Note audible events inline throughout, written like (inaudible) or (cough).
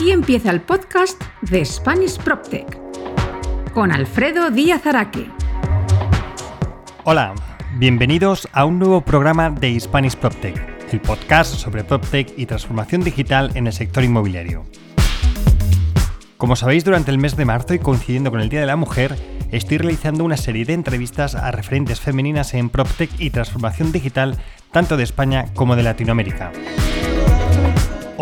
Aquí empieza el podcast de Spanish PropTech con Alfredo Díaz Araque. Hola, bienvenidos a un nuevo programa de Spanish PropTech, el podcast sobre PropTech y transformación digital en el sector inmobiliario. Como sabéis, durante el mes de marzo y coincidiendo con el Día de la Mujer, estoy realizando una serie de entrevistas a referentes femeninas en PropTech y transformación digital tanto de España como de Latinoamérica.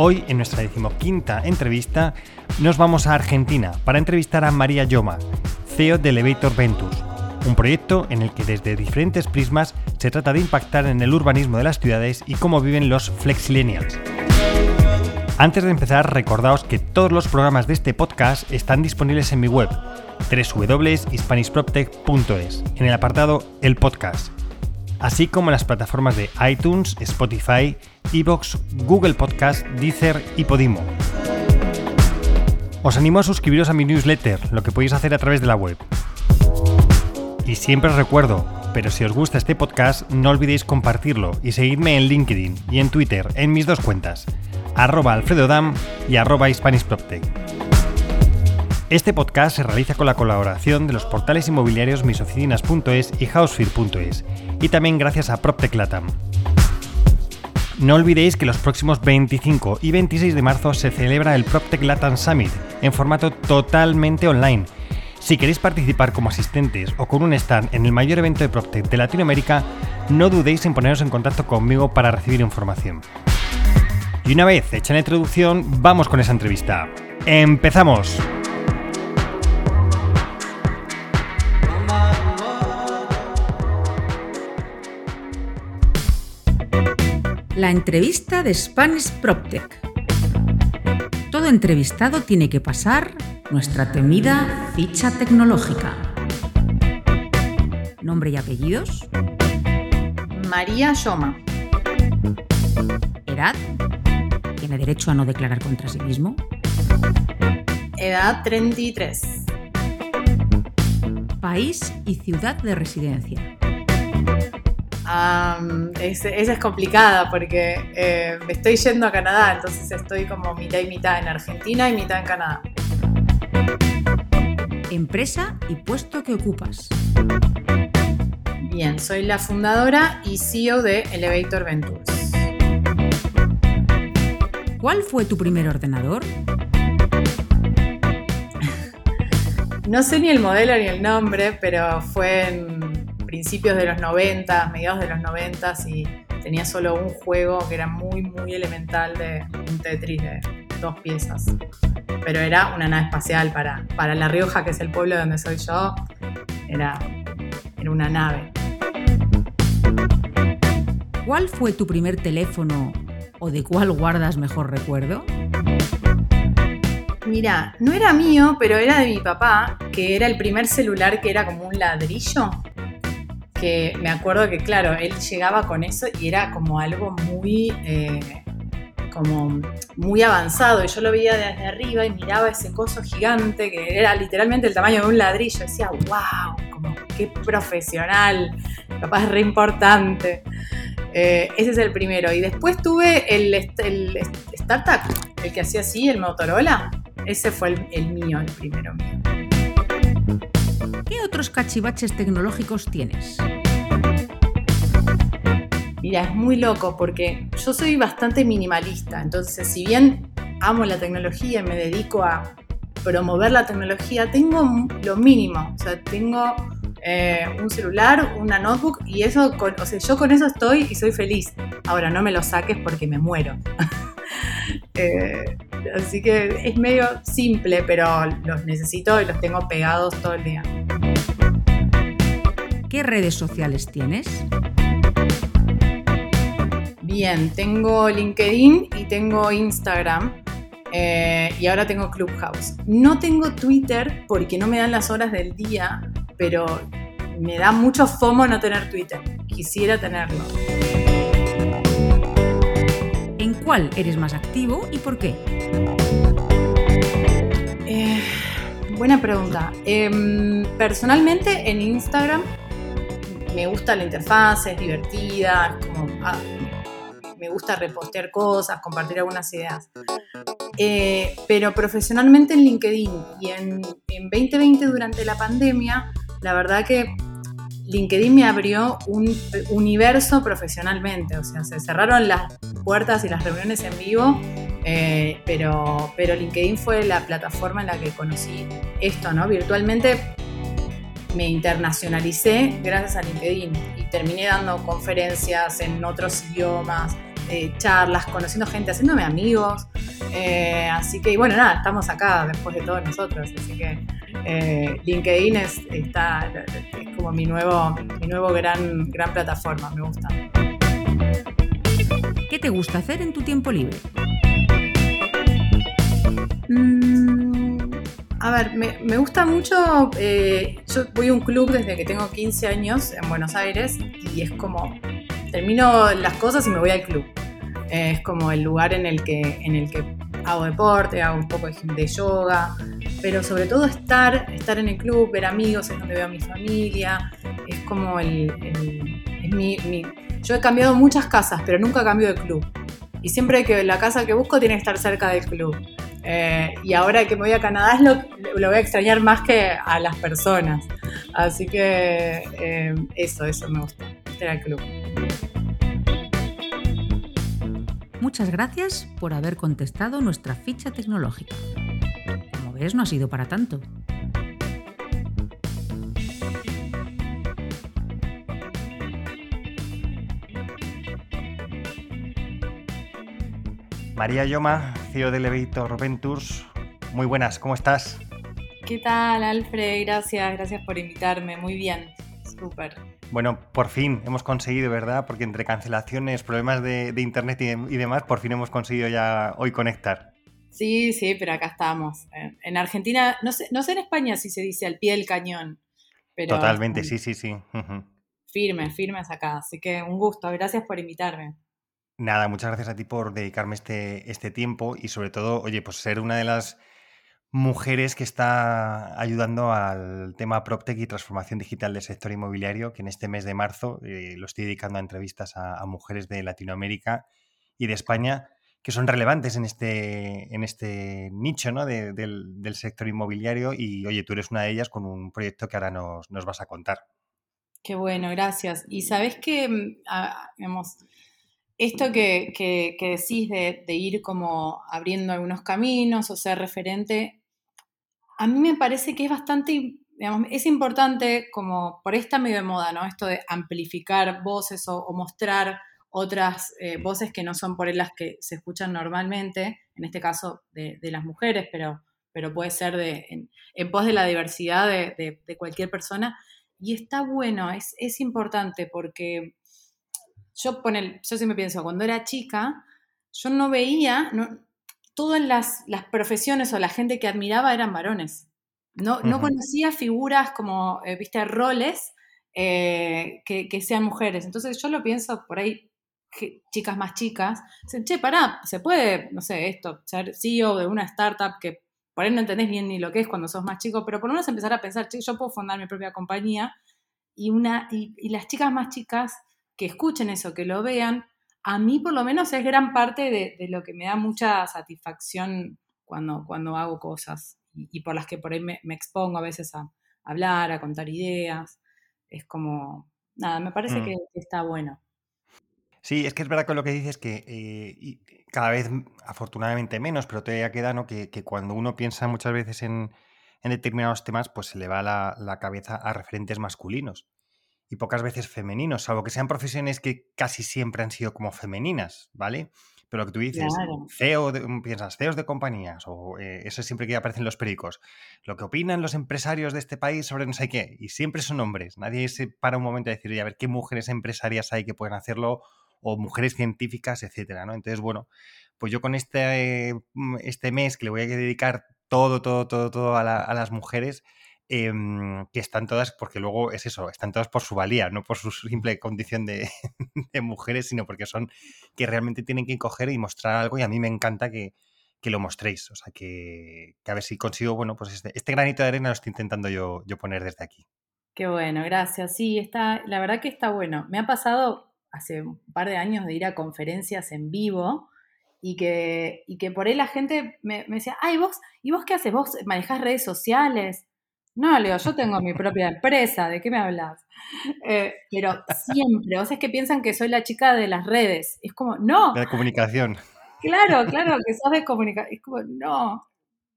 Hoy, en nuestra decimoquinta entrevista, nos vamos a Argentina para entrevistar a María Yoma, CEO de Elevator Ventures, un proyecto en el que desde diferentes prismas se trata de impactar en el urbanismo de las ciudades y cómo viven los flexillennials. Antes de empezar, recordaos que todos los programas de este podcast están disponibles en mi web, www.hispanishproptech.es, en el apartado El Podcast, así como en las plataformas de iTunes, Spotify, Evox, Google Podcast, Deezer y Podimo. Os animo a suscribiros a mi newsletter, lo que podéis hacer a través de la web. Y siempre os recuerdo, pero si os gusta este podcast, no olvidéis compartirlo y seguidme en LinkedIn y en Twitter en mis dos cuentas, arroba alfredodam y arroba. Este podcast se realiza con la colaboración de los portales inmobiliarios misoficinas.es y housefear.es y también gracias a PropTech Latam. No olvidéis que los próximos 25 y 26 de marzo se celebra el PropTech Latam Summit en formato totalmente online. Si queréis participar como asistentes o con un stand en el mayor evento de PropTech de Latinoamérica, no dudéis en poneros en contacto conmigo para recibir información. Y una vez hecha la introducción, vamos con esa entrevista. ¡Empezamos! La entrevista de Spanish PropTech. Todo entrevistado tiene que pasar nuestra temida ficha tecnológica. Nombre y apellidos. María Yoma. Edad. Tiene derecho a no declarar contra sí mismo. Edad 33. País y ciudad de residencia. Um, esa es complicada porque eh, me estoy yendo a Canadá, entonces estoy como mitad y mitad en Argentina y mitad en Canadá. Empresa y puesto que ocupas. Bien, soy la fundadora y CEO de Elevator Ventures. ¿Cuál fue tu primer ordenador? no sé ni el modelo ni el nombre, pero fue en principios de los 90, mediados de los 90 y tenía solo un juego que era muy, muy elemental de un Tetris de dos piezas. Pero era una nave espacial para, para La Rioja, que es el pueblo donde soy yo. Era, era una nave. ¿Cuál fue tu primer teléfono o de cuál guardas mejor recuerdo? Mira, no era mío, pero era de mi papá, que era el primer celular que era como un ladrillo que me acuerdo que, claro, él llegaba con eso y era como algo muy, eh, como muy avanzado. Y yo lo veía desde arriba y miraba ese coso gigante que era literalmente el tamaño de un ladrillo. decía, wow, como qué profesional, capaz re importante. Eh, ese es el primero. Y después tuve el, el, Startup, el que hacía así, el Motorola. Ese fue el, el mío, el primero mío. ¿Qué otros cachivaches tecnológicos tienes? Mira, es muy loco porque yo soy bastante minimalista, entonces si bien amo la tecnología y me dedico a promover la tecnología, tengo lo mínimo, o sea, tengo eh, un celular, una notebook y eso, o sea, yo con eso estoy y soy feliz. Ahora no me lo saques porque me muero. (laughs) Eh, así que es medio simple, pero los necesito y los tengo pegados todo el día. ¿Qué redes sociales tienes? Bien, tengo LinkedIn y tengo Instagram. Eh, y ahora tengo Clubhouse. No tengo Twitter porque no me dan las horas del día, pero me da mucho fomo no tener Twitter. Quisiera tenerlo. ¿En cuál eres más activo y por qué? Eh, buena pregunta. Em, personalmente en Instagram me gusta la interfaz, es divertida, ah, me gusta repostear cosas, compartir algunas ideas. Eh, pero profesionalmente en LinkedIn y en, en 2020 durante la pandemia, la verdad que LinkedIn me abrió un universo profesionalmente, o sea, se cerraron las puertas y las reuniones en vivo, eh, pero, pero LinkedIn fue la plataforma en la que conocí esto, ¿no? Virtualmente me internacionalicé gracias a LinkedIn y terminé dando conferencias en otros idiomas, eh, charlas, conociendo gente, haciéndome amigos. Eh, así que, bueno, nada, estamos acá después de todos nosotros. Así que eh, LinkedIn es, está, es como mi nuevo, mi nuevo gran, gran plataforma, me gusta. ¿Qué te gusta hacer en tu tiempo libre? Mm, a ver, me, me gusta mucho, yo voy a un club desde que tengo 15 años en Buenos Aires y es como termino las cosas y me voy al club. Es como el lugar en el que, en el que hago deporte, hago un poco de yoga, pero sobre todo estar, estar en el club, ver amigos, es donde veo a mi familia, es como el... es mi, yo he cambiado muchas casas, pero nunca cambio de club. Y siempre que la casa que busco tiene que estar cerca del club. Eh, y ahora que me voy a Canadá lo, lo, voy a extrañar más que a las personas. Así que eh, eso, eso me gusta, estar al club. Muchas gracias por haber contestado nuestra ficha tecnológica. Como ves, no ha sido para tanto. María Yoma, CEO de Elevator Ventures. Muy buenas, ¿cómo estás? ¿Qué tal, Alfred? Gracias, gracias por invitarme. Muy bien, súper. Bueno, por fin hemos conseguido, ¿verdad? Porque entre cancelaciones, problemas de, internet y, demás, por fin hemos conseguido ya hoy conectar. Sí, sí, pero acá estamos. En Argentina, no sé, no sé en España si se dice al pie del cañón. Pero Totalmente, sí, sí, sí. Firme, firmes acá. Así que un gusto, gracias por invitarme. Nada, muchas gracias a ti por dedicarme este, este tiempo y sobre todo, oye, pues ser una de las mujeres que está ayudando al tema PropTech y transformación digital del sector inmobiliario, que en este mes de marzo eh, lo estoy dedicando a entrevistas a, mujeres de Latinoamérica y de España que son relevantes en este, en este nicho ¿no? del, sector inmobiliario y oye, tú eres una de ellas con un proyecto que ahora nos, nos vas a contar. Qué bueno, gracias. Y sabes que, mm, esto que, que, que decís de, de, ir como abriendo algunos caminos o ser referente, a mí me parece que es bastante, digamos, es importante como por esta medio de moda, ¿no? Esto de amplificar voces o, mostrar otras eh, voces que no son por las que se escuchan normalmente, en este caso de, las mujeres, pero, pero puede ser de, en, pos de la diversidad de, cualquier persona. Y está bueno, es, es importante porque yo, pone, yo siempre pienso, cuando era chica, yo no veía, todas las, profesiones o la gente que admiraba eran varones. No, no conocía figuras como, eh, viste, roles eh, que, sean mujeres. Entonces yo lo pienso por ahí, chicas más chicas, dicen, che, pará, se puede, no sé, esto, ser CEO de una startup que por ahí no entendés bien ni lo que es cuando sos más chico, pero por lo menos empezar a pensar, che, yo puedo fundar mi propia compañía y, una, y las chicas más chicas que escuchen eso, que lo vean, a mí por lo menos es gran parte de, lo que me da mucha satisfacción cuando, cuando hago cosas y, por las que por ahí me, expongo a veces a, hablar, a contar ideas. Es como, nada, me parece mm. que, está bueno. Sí, es que es verdad que lo que dices que eh, cada vez afortunadamente menos, pero todavía queda ¿no? que, cuando uno piensa muchas veces en, determinados temas, pues se le va la cabeza a referentes masculinos y pocas veces femeninos, salvo que sean profesiones que casi siempre han sido como femeninas, ¿vale? Pero lo que tú dices, CEO de, mm, piensas, CEOs de compañías, o eh, eso siempre que aparecen los periódicos, lo que opinan los empresarios de este país sobre no sé qué, y siempre son hombres. Nadie se para un momento a decir, a ver qué mujeres empresarias hay que pueden hacerlo, o mujeres científicas, etcétera, ¿no? Entonces, bueno, pues yo con este, mm, este mes que le voy a dedicar todo, todo, todo, todo a, a las mujeres, Em, que están todas, porque luego es eso, están todas por su valía, no por su simple condición de, (laughs) mujeres, sino porque son que realmente tienen que coger y mostrar algo y a mí me encanta que, lo mostréis. O sea, que, a ver si consigo, bueno, pues este, este, granito de arena lo estoy intentando yo, yo poner desde aquí. Qué bueno, gracias. Sí, está, la verdad que está bueno. Me ha pasado, hace un par de años de ir a conferencias en vivo y que, y que por ahí la gente me, decía, ay, vos, ¿y vos qué haces? ¿Vos manejás redes sociales? No, Leo, yo tengo mi propia empresa, ¿de qué me hablas? Eh, pero siempre, o sea, es que piensan que soy la chica de las redes. Es como, no. De comunicación. Claro, claro, que sos de comunicación. Es como, no,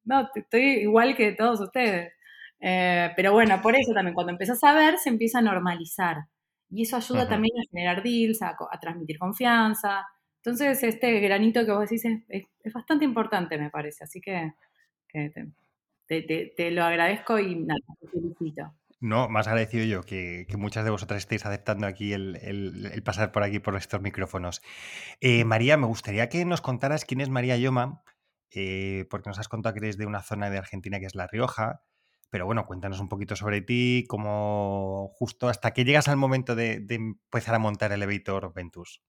no, estoy igual que todos ustedes. Eh, pero bueno, por eso también, cuando empiezas a ver, se empieza a normalizar. Y eso ayuda también a generar deals, a, transmitir confianza. Entonces, este granito que vos decís es, bastante importante, me parece. Así que, te, lo agradezco y nada, te felicito. No, más agradecido yo que, muchas de vosotras estéis aceptando aquí el, pasar por aquí por estos micrófonos. Eh, María, me gustaría que nos contaras quién es María Yoma, eh, porque nos has contado que eres de una zona de Argentina que es La Rioja, pero bueno, cuéntanos un poquito sobre ti, cómo justo hasta que llegas al momento de, empezar a montar el Elevator Ventus.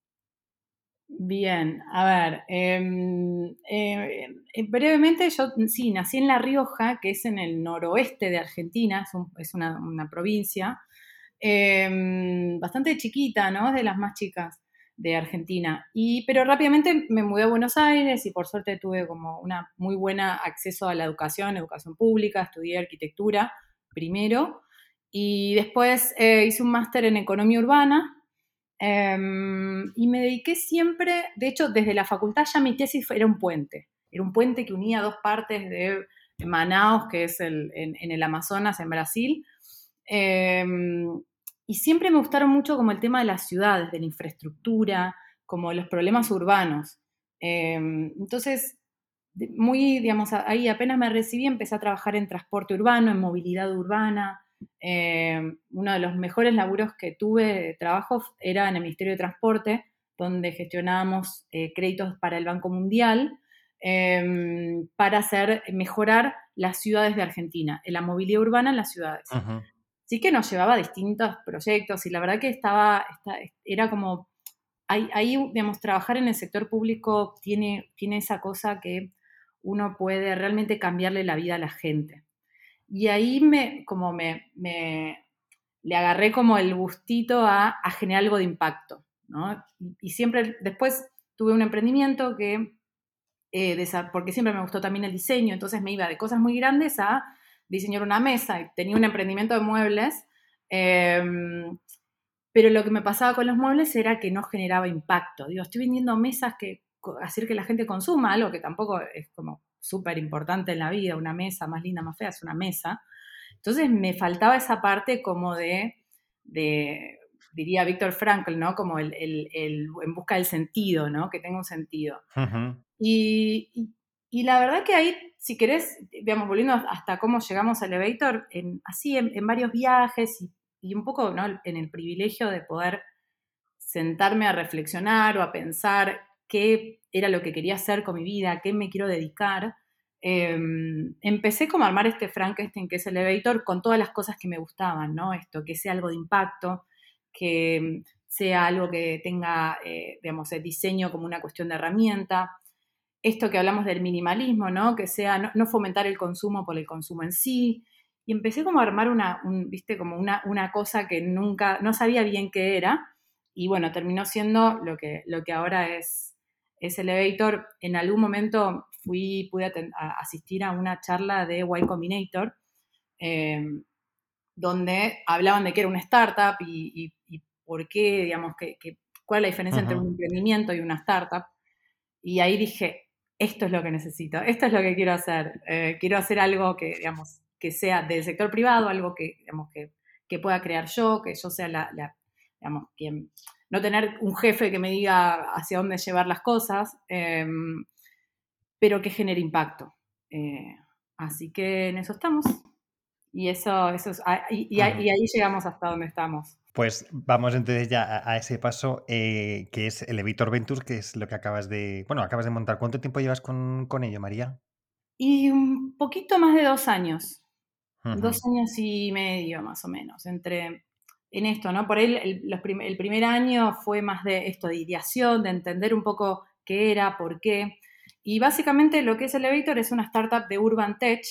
Bien, a ver, em, eh, eh, brevemente yo sí, nací en La Rioja, que es en el noroeste de Argentina, es, una, provincia, em, bastante chiquita, ¿no? Es de las más chicas de Argentina. Y, pero rápidamente me mudé a Buenos Aires y por suerte tuve como una muy buena acceso a la educación, educación pública, estudié arquitectura primero y después eh, hice un máster en economía urbana em, y me dediqué siempre, de hecho desde la facultad ya mi tesis era un puente, era un puente que unía dos partes de Manaus, que es el, en, en, el Amazonas, en Brasil. Em, y siempre me gustaron mucho como el tema de las ciudades, de la infraestructura, como los problemas urbanos. Em, entonces, muy, digamos, ahí apenas me recibí, empecé a trabajar en transporte urbano, en movilidad urbana. Em, uno de los mejores laburos que tuve de trabajo era en el Ministerio de Transporte, donde gestionábamos eh, créditos para el Banco Mundial em, para hacer mejorar las ciudades de Argentina, en la movilidad urbana en las ciudades sí que nos llevaba a distintos proyectos y la verdad que estaba, era como, ahí, digamos, trabajar en el sector público tiene, tiene esa cosa que uno puede realmente cambiarle la vida a la gente. Y ahí me, como me, me le agarré como el gustito a, generar algo de impacto, ¿no? Y, siempre, después tuve un emprendimiento que, eh, porque siempre me gustó también el diseño, entonces me iba de cosas muy grandes a diseñar una mesa tenía un emprendimiento de muebles, em, pero lo que me pasaba con los muebles era que no generaba impacto. Digo, estoy vendiendo mesas que hacer que la gente consuma, algo que tampoco es como súper importante en la vida, una mesa más linda, más fea, es una mesa. Entonces me faltaba esa parte como de, diría Víctor Frankl, ¿no? Como el, en busca del sentido, ¿no? Que tenga un sentido. y, y la verdad que ahí, si querés, digamos, volviendo hasta cómo llegamos al elevator, en, así en, varios viajes y, un poco ¿no? en el privilegio de poder sentarme a reflexionar o a pensar qué era lo que quería hacer con mi vida, qué me quiero dedicar, em, empecé como a armar este Frankenstein que es el elevator con todas las cosas que me gustaban, ¿no? Esto, que sea algo de impacto, que sea algo que tenga, eh, digamos, el diseño como una cuestión de herramienta, esto que hablamos del minimalismo, ¿no? Que sea no, fomentar el consumo por el consumo en sí. Y empecé como a armar una, viste, como una, una, cosa que nunca, no sabía bien qué era. Y bueno, terminó siendo lo que, lo que ahora es, es Elevator. En algún momento fui, pude asistir a una charla de Y Combinator, em, donde hablaban de que era una startup y, por qué, digamos, que, cuál es la diferencia entre un emprendimiento y una startup. Y ahí dije, esto es lo que necesito, esto es lo que quiero hacer. Eh, quiero hacer algo que, digamos, que sea del sector privado, algo que, digamos, que, pueda crear yo, que yo sea la, digamos, quien, no tener un jefe que me diga hacia dónde llevar las cosas, em, pero que genere impacto. Eh, así que en eso estamos. Y eso, eso es, ah, y ahí llegamos hasta donde estamos. Pues vamos entonces ya a, ese paso eh, que es el Elevator Ventures, que es lo que acabas de, bueno, acabas de montar. ¿Cuánto tiempo llevas con, ello, María? Y un poquito más de dos años, dos años y medio más o menos, entre en esto, ¿no? Por ahí el, primer año fue más de esto, de ideación, de entender un poco qué era, por qué. Y básicamente lo que es Elevator es una startup de Urban Tech,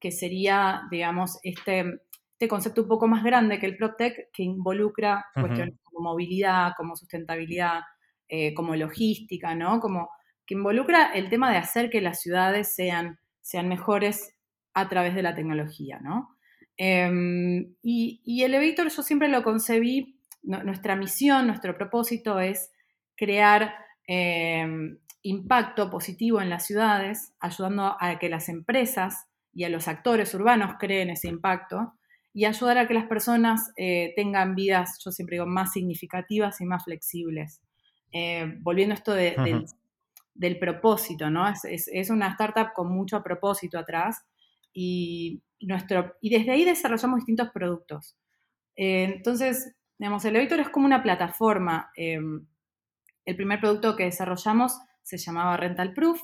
que sería, digamos, este este concepto un poco más grande que el PropTech, que involucra cuestiones como movilidad, como sustentabilidad, eh, como logística, ¿no? Como que involucra el tema de hacer que las ciudades sean, sean mejores a través de la tecnología, ¿no? Em, y, y, Elevator yo siempre lo concebí, nuestra misión, nuestro propósito es crear em, impacto positivo en las ciudades, ayudando a que las empresas y a los actores urbanos creen ese impacto y ayudar a que las personas eh, tengan vidas, yo siempre digo, más significativas y más flexibles. Eh, volviendo a esto del, propósito, ¿no? Es, una startup con mucho propósito atrás y, y desde ahí desarrollamos distintos productos. Eh, entonces, digamos, Elevator es como una plataforma. el primer producto que desarrollamos se llamaba Rental Proof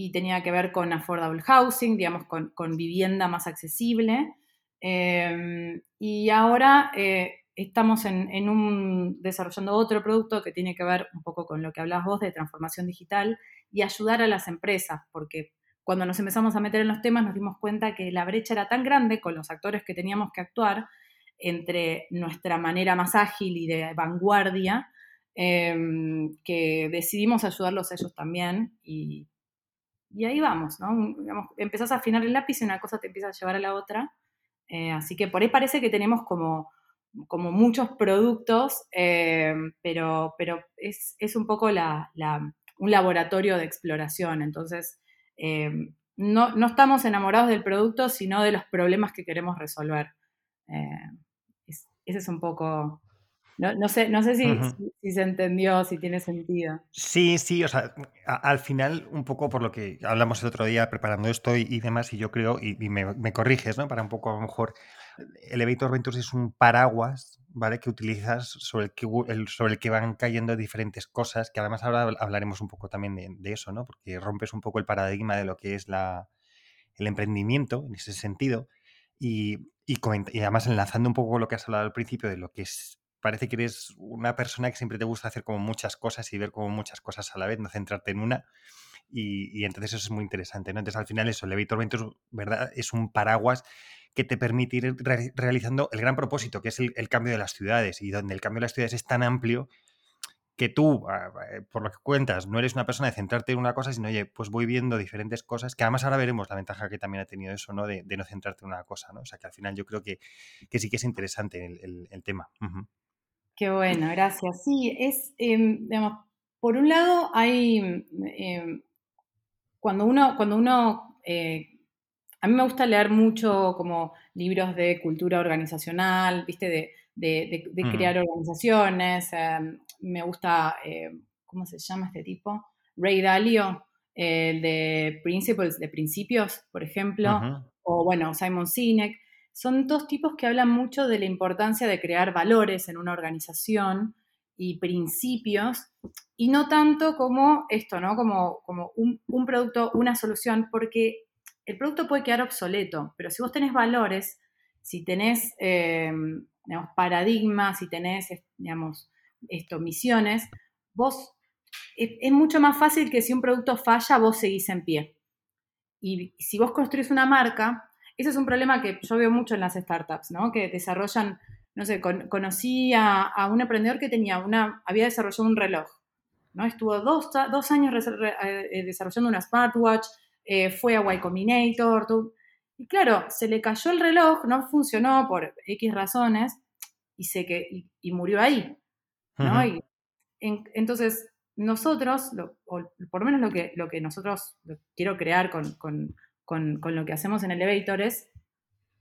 y tenía que ver con affordable housing, digamos, con, vivienda más accesible. Em, y ahora eh, estamos en, un, desarrollando otro producto que tiene que ver un poco con lo que hablas vos de transformación digital y ayudar a las empresas, porque cuando nos empezamos a meter en los temas nos dimos cuenta que la brecha era tan grande con los actores que teníamos que actuar entre nuestra manera más ágil y de vanguardia Em, que decidimos ayudarlos a ellos también y, y ahí vamos, ¿no? empezás a afinar el lápiz y una cosa te empieza a llevar a la otra. Eh, así que por ahí parece que tenemos como, como muchos productos, em, pero, pero es, es, un poco la, la, un laboratorio de exploración. Entonces, em, no, no, estamos enamorados del producto, sino de los problemas que queremos resolver. ese es un poco no, sé, no sé si, si, se entendió, si tiene sentido. Sí, sí, o sea, al final, un poco por lo que hablamos el otro día preparando esto y, demás, y yo creo, y, me, corriges, ¿no? Para un poco, a lo mejor, Elevator Ventures es un paraguas, ¿vale? Que utilizas sobre el que, sobre el que van cayendo diferentes cosas, que además ahora hablaremos un poco también de, eso, ¿no? Porque rompes un poco el paradigma de lo que es la, el emprendimiento en ese sentido. Y, y, y, además enlazando un poco lo que has hablado al principio de lo que es parece que eres una persona que siempre te gusta hacer como muchas cosas y ver como muchas cosas a la vez, no centrarte en una. Y, entonces eso es muy interesante, ¿no? Entonces al final eso, Elevator Ventures, ¿verdad? Es un paraguas que te permite ir realizando el gran propósito, que es el, cambio de las ciudades, y donde el cambio de las ciudades es tan amplio que tú, eh, por lo que cuentas, no eres una persona de centrarte en una cosa, sino, oye, pues voy viendo diferentes cosas, que además ahora veremos la ventaja que también ha tenido eso, ¿no? De, no centrarte en una cosa, ¿no? O sea, que al final yo creo que, sí que es interesante el, tema. Qué bueno, gracias. Sí, es, em, digamos, por un lado hay, em, cuando uno, cuando uno, eh, a mí me gusta leer mucho como libros de cultura organizacional, viste, de, de, crear organizaciones, em, me gusta, eh, ¿cómo se llama este tipo? Ray Dalio, el de Principles, de Principios, por ejemplo, o bueno, Simon Sinek son dos tipos que hablan mucho de la importancia de crear valores en una organización y principios, y no tanto como esto, ¿no? Como, como un, producto, una solución, porque el producto puede quedar obsoleto, pero si vos tenés valores, si tenés eh, paradigmas, si tenés, digamos, esto, misiones, vos es, mucho más fácil que si un producto falla, vos seguís en pie. Y si vos construís una marca, ese es un problema que yo veo mucho en las startups, ¿no? Que desarrollan, no sé, conocí a, un emprendedor que tenía una, había desarrollado un reloj, ¿no? Estuvo dos, años eh, desarrollando una smartwatch, eh, fue a Y Combinator, y claro, se le cayó el reloj, no funcionó por X razones y, se que, y, murió ahí, ¿no? y entonces, nosotros, o por lo menos lo que, lo que nosotros quiero crear con con, lo que hacemos en Elevators,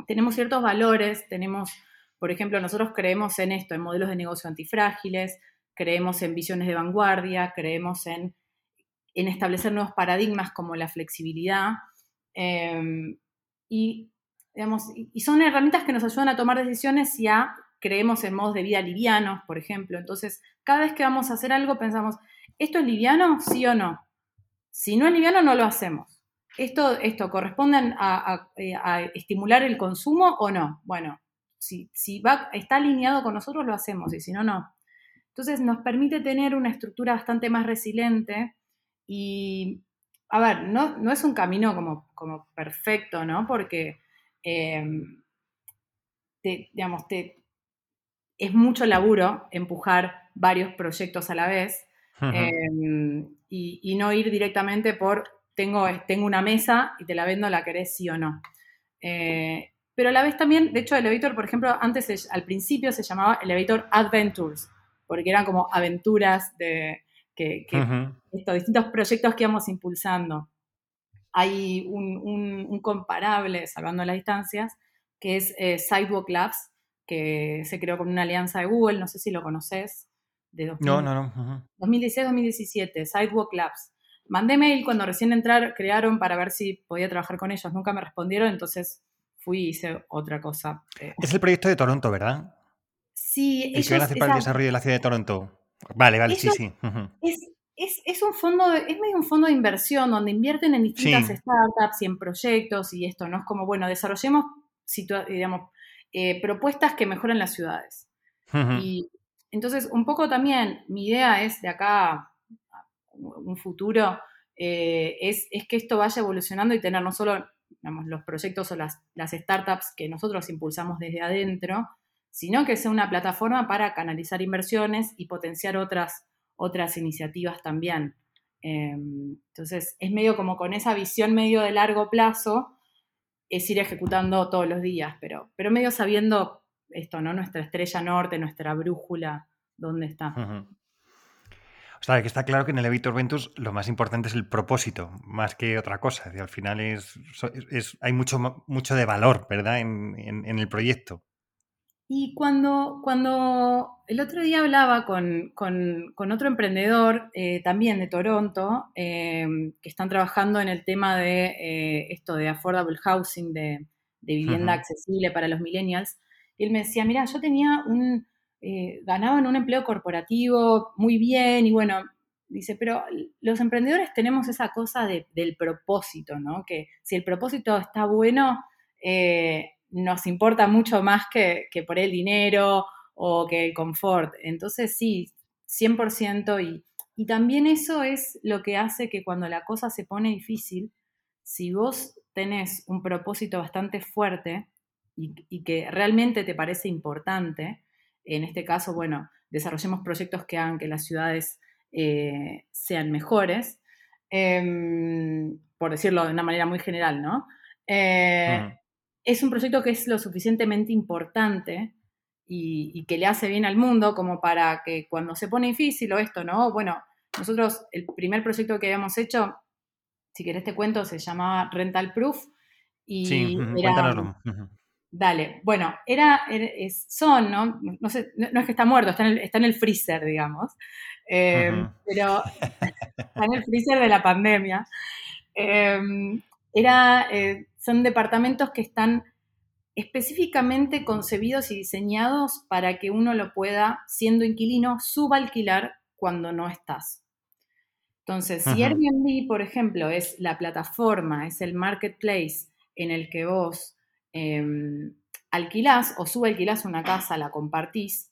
tenemos ciertos valores, tenemos, por ejemplo, nosotros creemos en esto, en modelos de negocio antifrágiles, creemos en visiones de vanguardia, creemos en, establecer nuevos paradigmas como la flexibilidad. Em, y, y son herramientas que nos ayudan a tomar decisiones y a creemos en modos de vida livianos, por ejemplo. Entonces, cada vez que vamos a hacer algo pensamos, ¿esto es liviano? ¿Sí o no? Si no es liviano, no lo hacemos. ¿Esto, esto corresponde eh, a, estimular el consumo o no? Bueno, si, si va, está alineado con nosotros, lo hacemos, y si no, no. Entonces nos permite tener una estructura bastante más resiliente y, a ver, no, no es un camino como, como perfecto, ¿no? Porque, em, te, digamos, te, es mucho laburo empujar varios proyectos a la vez em, y, no ir directamente por tengo, tengo una mesa y te la vendo, la querés sí o no. Eh, pero a la vez también, de hecho, el Elevator, por ejemplo, antes, al principio se llamaba Elevator Adventures, porque eran como aventuras de que, estos distintos proyectos que íbamos impulsando. Hay un, comparable, salvando las distancias, que es eh, Sidewalk Labs, que se creó con una alianza de Google, no sé si lo conoces, de no, no, no. 2016-2017, Sidewalk Labs. Mandé mail cuando recién entrar, crearon para ver si podía trabajar con ellos, nunca me respondieron, entonces fui y hice otra cosa. Eh. Es el proyecto de Toronto, ¿verdad? Sí, el que van a hacer para el desarrollo de la ciudad de Toronto. Vale, vale, sí, sí. es, un fondo, es medio un fondo de inversión donde invierten en distintas startups y en proyectos y esto, ¿no? Es como, bueno, desarrollemos digamos, eh, propuestas que mejoren las ciudades. Y entonces, un poco también mi idea es de acá un futuro, eh, es, que esto vaya evolucionando y tener no solo los proyectos o las, las startups que nosotros impulsamos desde adentro, sino que sea una plataforma para canalizar inversiones y potenciar otras, otras iniciativas también. Em, entonces, es medio como con esa visión medio de largo plazo, es ir ejecutando todos los días, pero, pero medio sabiendo esto, ¿no? Nuestra estrella norte, nuestra brújula, dónde está. O sea, que está claro que en el Elevator Ventus lo más importante es el propósito, más que otra cosa. Y al final es, hay mucho, mucho de valor, ¿verdad?, en, el proyecto. Y cuando, cuando el otro día hablaba con, otro emprendedor, eh, también de Toronto, em, que están trabajando en el tema de eh, esto de affordable housing, de, vivienda accesible para los millennials, y él me decía, mira, yo tenía un, eh, ganaban un empleo corporativo muy bien y bueno, dice, pero los emprendedores tenemos esa cosa del propósito, ¿no? Que si el propósito está bueno, nos importa mucho más que, por el dinero o que el confort. Entonces sí, 100% y, y también eso es lo que hace que cuando la cosa se pone difícil, si vos tenés un propósito bastante fuerte y, que realmente te parece importante, en este caso, bueno, desarrollemos proyectos que hagan que las ciudades eh, sean mejores, em, por decirlo de una manera muy general, ¿no? Eh, es un proyecto que es lo suficientemente importante y, que le hace bien al mundo como para que cuando se pone difícil o esto, ¿no? Bueno, nosotros el primer proyecto que habíamos hecho, si querés te cuento, se llamaba Rental Proof. Y sí, cuéntanoslo. Dale, bueno, era, son, ¿no? No, sé, no, es que está muerto, está en el, está en el freezer, digamos, eh, pero (laughs) está en el freezer de la pandemia. Eh, era, eh, son departamentos que están específicamente concebidos y diseñados para que uno lo pueda, siendo inquilino, subalquilar cuando no estás. Entonces, si Airbnb, por ejemplo, es la plataforma, es el marketplace en el que vos em, alquilás o subalquilás una casa, la compartís,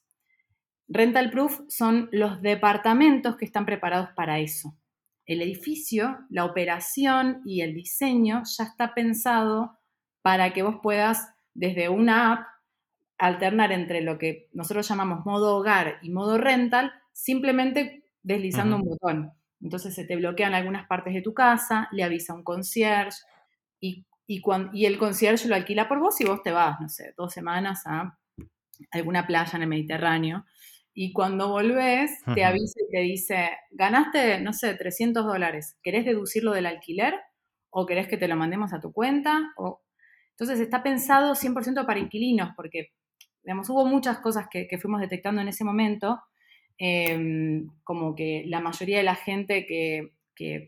Rental Proof son los departamentos que están preparados para eso el edificio, la operación y el diseño ya está pensado para que vos puedas desde una app alternar entre lo que nosotros llamamos modo hogar y modo rental, simplemente deslizando un botón. Entonces se te bloquean algunas partes de tu casa, le avisa un concierge y, y el concierge lo alquila por vos y vos te vas, no sé, dos semanas a alguna playa en el Mediterráneo y cuando volvés te avisa y te dice, ganaste, no sé, 300 dólares, ¿querés deducirlo del alquiler o querés que te lo mandemos a tu cuenta? O... Entonces está pensado 100% para inquilinos porque, digamos, hubo muchas cosas que, fuimos detectando en ese momento, em, como que la mayoría de la gente que,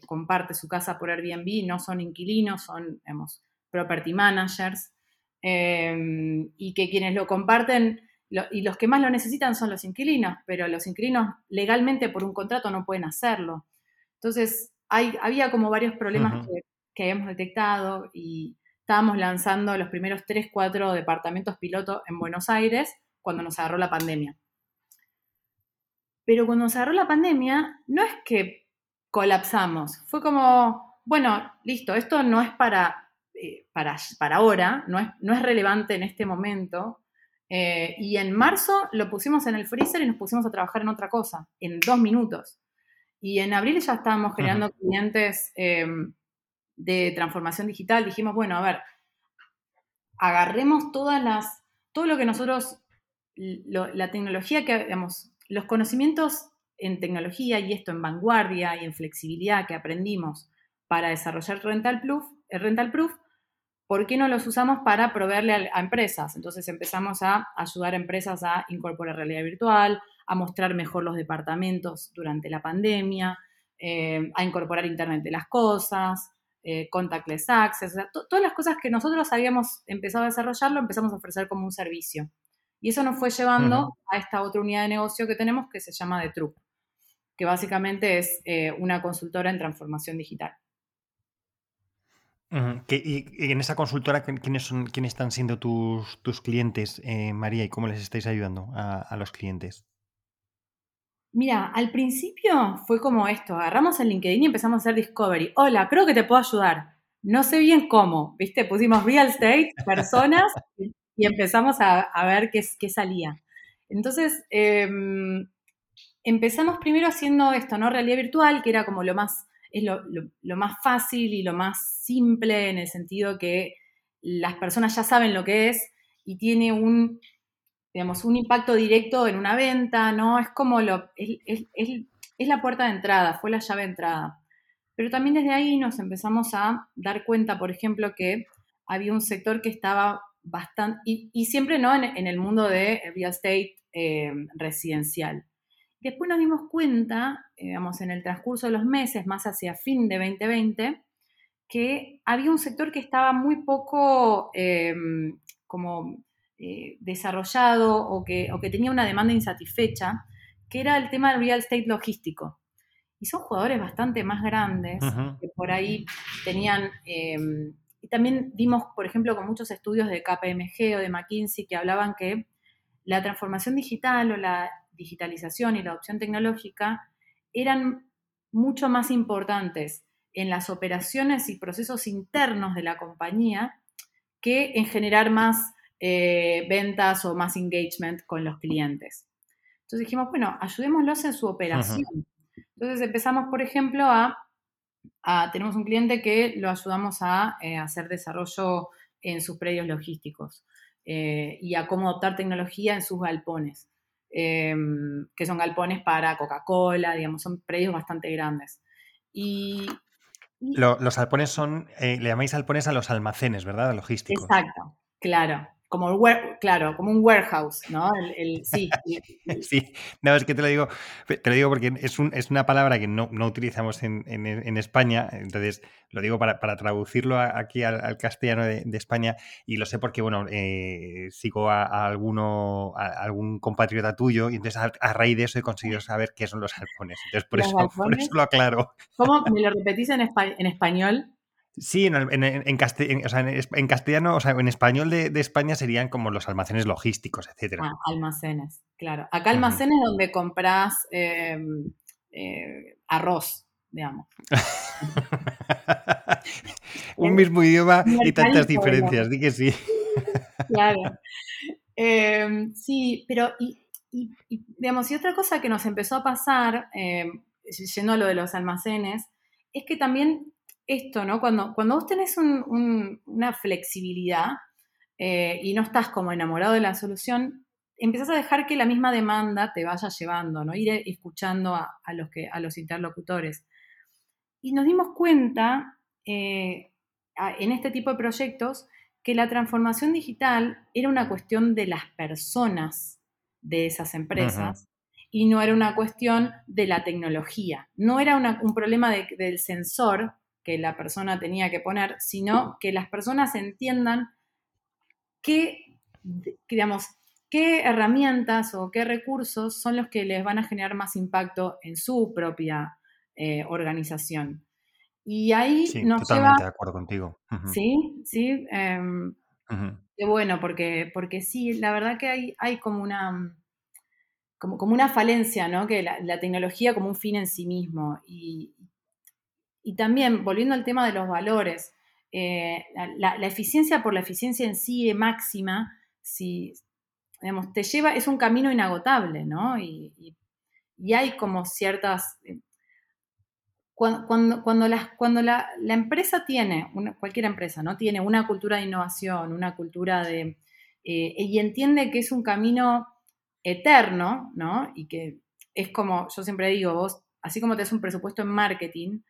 comparte su casa por Airbnb no son inquilinos, son, digamos, property managers, em, y que quienes lo comparten y los que más lo necesitan son los inquilinos, pero los inquilinos legalmente por un contrato no pueden hacerlo. Entonces, hay, había como varios problemas que, que, habíamos detectado y estábamos lanzando los primeros 3, 4 departamentos piloto en Buenos Aires cuando nos agarró la pandemia. Pero cuando nos agarró la pandemia, no es que colapsamos, fue como, bueno, listo, esto no es para, eh, para, para ahora, no es, no es relevante en este momento, Eh, y en marzo lo pusimos en el freezer y nos pusimos a trabajar en otra cosa, en dos minutos. Y en abril ya estábamos generando clientes em, de transformación digital. Dijimos, bueno, a ver, agarremos todas las, todo lo que nosotros, la tecnología que, digamos, los conocimientos en tecnología y esto en vanguardia y en flexibilidad que aprendimos para desarrollar Rental Proof, eh, Rental Proof ¿por qué no los usamos para proveerle a, empresas? Entonces empezamos a ayudar a empresas a incorporar realidad virtual, a mostrar mejor los departamentos durante la pandemia, eh, a incorporar Internet de las Cosas, eh, contactless access, todas las cosas que nosotros habíamos empezado a desarrollar lo empezamos a ofrecer como un servicio. Y eso nos fue llevando a esta otra unidad de negocio que tenemos que se llama The Troop, que básicamente es eh, una consultora en transformación digital. Y, en esa consultora, ¿quiénes, son, quiénes están siendo tus, tus clientes, eh, María, y cómo les estáis ayudando a, los clientes? Mira, al principio fue como esto, agarramos el LinkedIn y empezamos a hacer discovery. Hola, creo que te puedo ayudar. No sé bien cómo, ¿viste? Pusimos real estate, (laughs) personas, y empezamos a, ver qué, qué, salía. Entonces, em, empezamos primero haciendo esto, ¿no? Realidad virtual, que era como lo más es lo, más fácil y lo más simple en el sentido que las personas ya saben lo que es y tiene un, digamos, un impacto directo en una venta, ¿no? Es como lo, es, es, la puerta de entrada, fue la llave de entrada. Pero también desde ahí nos empezamos a dar cuenta, por ejemplo, que había un sector que estaba bastante, y, siempre no en, el mundo de real estate eh, residencial, Después nos dimos cuenta, eh, digamos, en el transcurso de los meses, más hacia fin de 2020, que había un sector que estaba muy poco em, como eh, desarrollado o que, que, tenía una demanda insatisfecha, que era el tema del real estate logístico. Y son jugadores bastante más grandes, que por ahí tenían... Em, y también dimos, por ejemplo, con muchos estudios de KPMG o de McKinsey que hablaban que la transformación digital o la digitalización y la adopción tecnológica eran mucho más importantes en las operaciones y procesos internos de la compañía que en generar más eh, ventas o más engagement con los clientes. Entonces dijimos, bueno, ayudémoslos en su operación. Entonces empezamos, por ejemplo, a, tenemos un cliente que lo ayudamos a eh, hacer desarrollo en sus predios logísticos eh, y a cómo adoptar tecnología en sus galpones. Em, que son galpones para Coca-Cola, digamos, son predios bastante grandes. Y, los galpones son, eh, le llamáis galpones a los almacenes, ¿verdad? Logísticos. Exacto, claro como, claro, como un warehouse, ¿no? El, sí, (laughs) sí, no, es que te lo digo, te lo digo porque es, un, es una palabra que no, no utilizamos en, en, España, entonces lo digo para, para traducirlo aquí al, castellano de, España y lo sé porque, bueno, eh, sigo a, alguno, a, algún compatriota tuyo y entonces a, raíz de eso he conseguido saber qué son los galpones, entonces por, eso, (laughs) por eso lo aclaro. ¿Cómo me lo repetís en, en español? Sí, en, en, en, castellano, o sea, en español de, España serían como los almacenes logísticos, etcétera. Ah, almacenes, claro. Acá almacenes donde compras em, eh, arroz, digamos. (laughs) Un mismo idioma y tantas diferencias, di que sí. (laughs) claro. Em, sí, pero y, digamos, y otra cosa que nos empezó a pasar, em, yendo a lo de los almacenes, es que también esto, ¿no? Cuando, cuando vos tenés una flexibilidad eh, y no estás como enamorado de la solución, empezás a dejar que la misma demanda te vaya llevando, ¿no? Ir escuchando a, los, que, a los interlocutores. Y nos dimos cuenta eh, en este tipo de proyectos que la transformación digital era una cuestión de las personas de esas empresas y no era una cuestión de la tecnología. No era un problema del sensor que la persona tenía que poner, sino que las personas entiendan qué, digamos, qué herramientas o qué recursos son los que les van a generar más impacto en su propia eh, organización. Y ahí sí, nos totalmente de acuerdo contigo. Sí, sí. Em, qué bueno, porque, porque sí, la verdad que hay, hay como una como, como una falencia, ¿no? Que la, la, tecnología como un fin en sí mismo. Y, y también, volviendo al tema de los valores, eh, la, eficiencia por la eficiencia en sí es máxima, si, digamos, te lleva, es un camino inagotable, ¿no? Y, hay como ciertas... Eh, cuando, cuando, cuando la, empresa tiene, cualquier empresa, ¿no? Tiene una cultura de innovación, una cultura de... Eh, y entiende que es un camino eterno, ¿no? Y que es como, yo siempre digo, vos, así como tenés un presupuesto en marketing,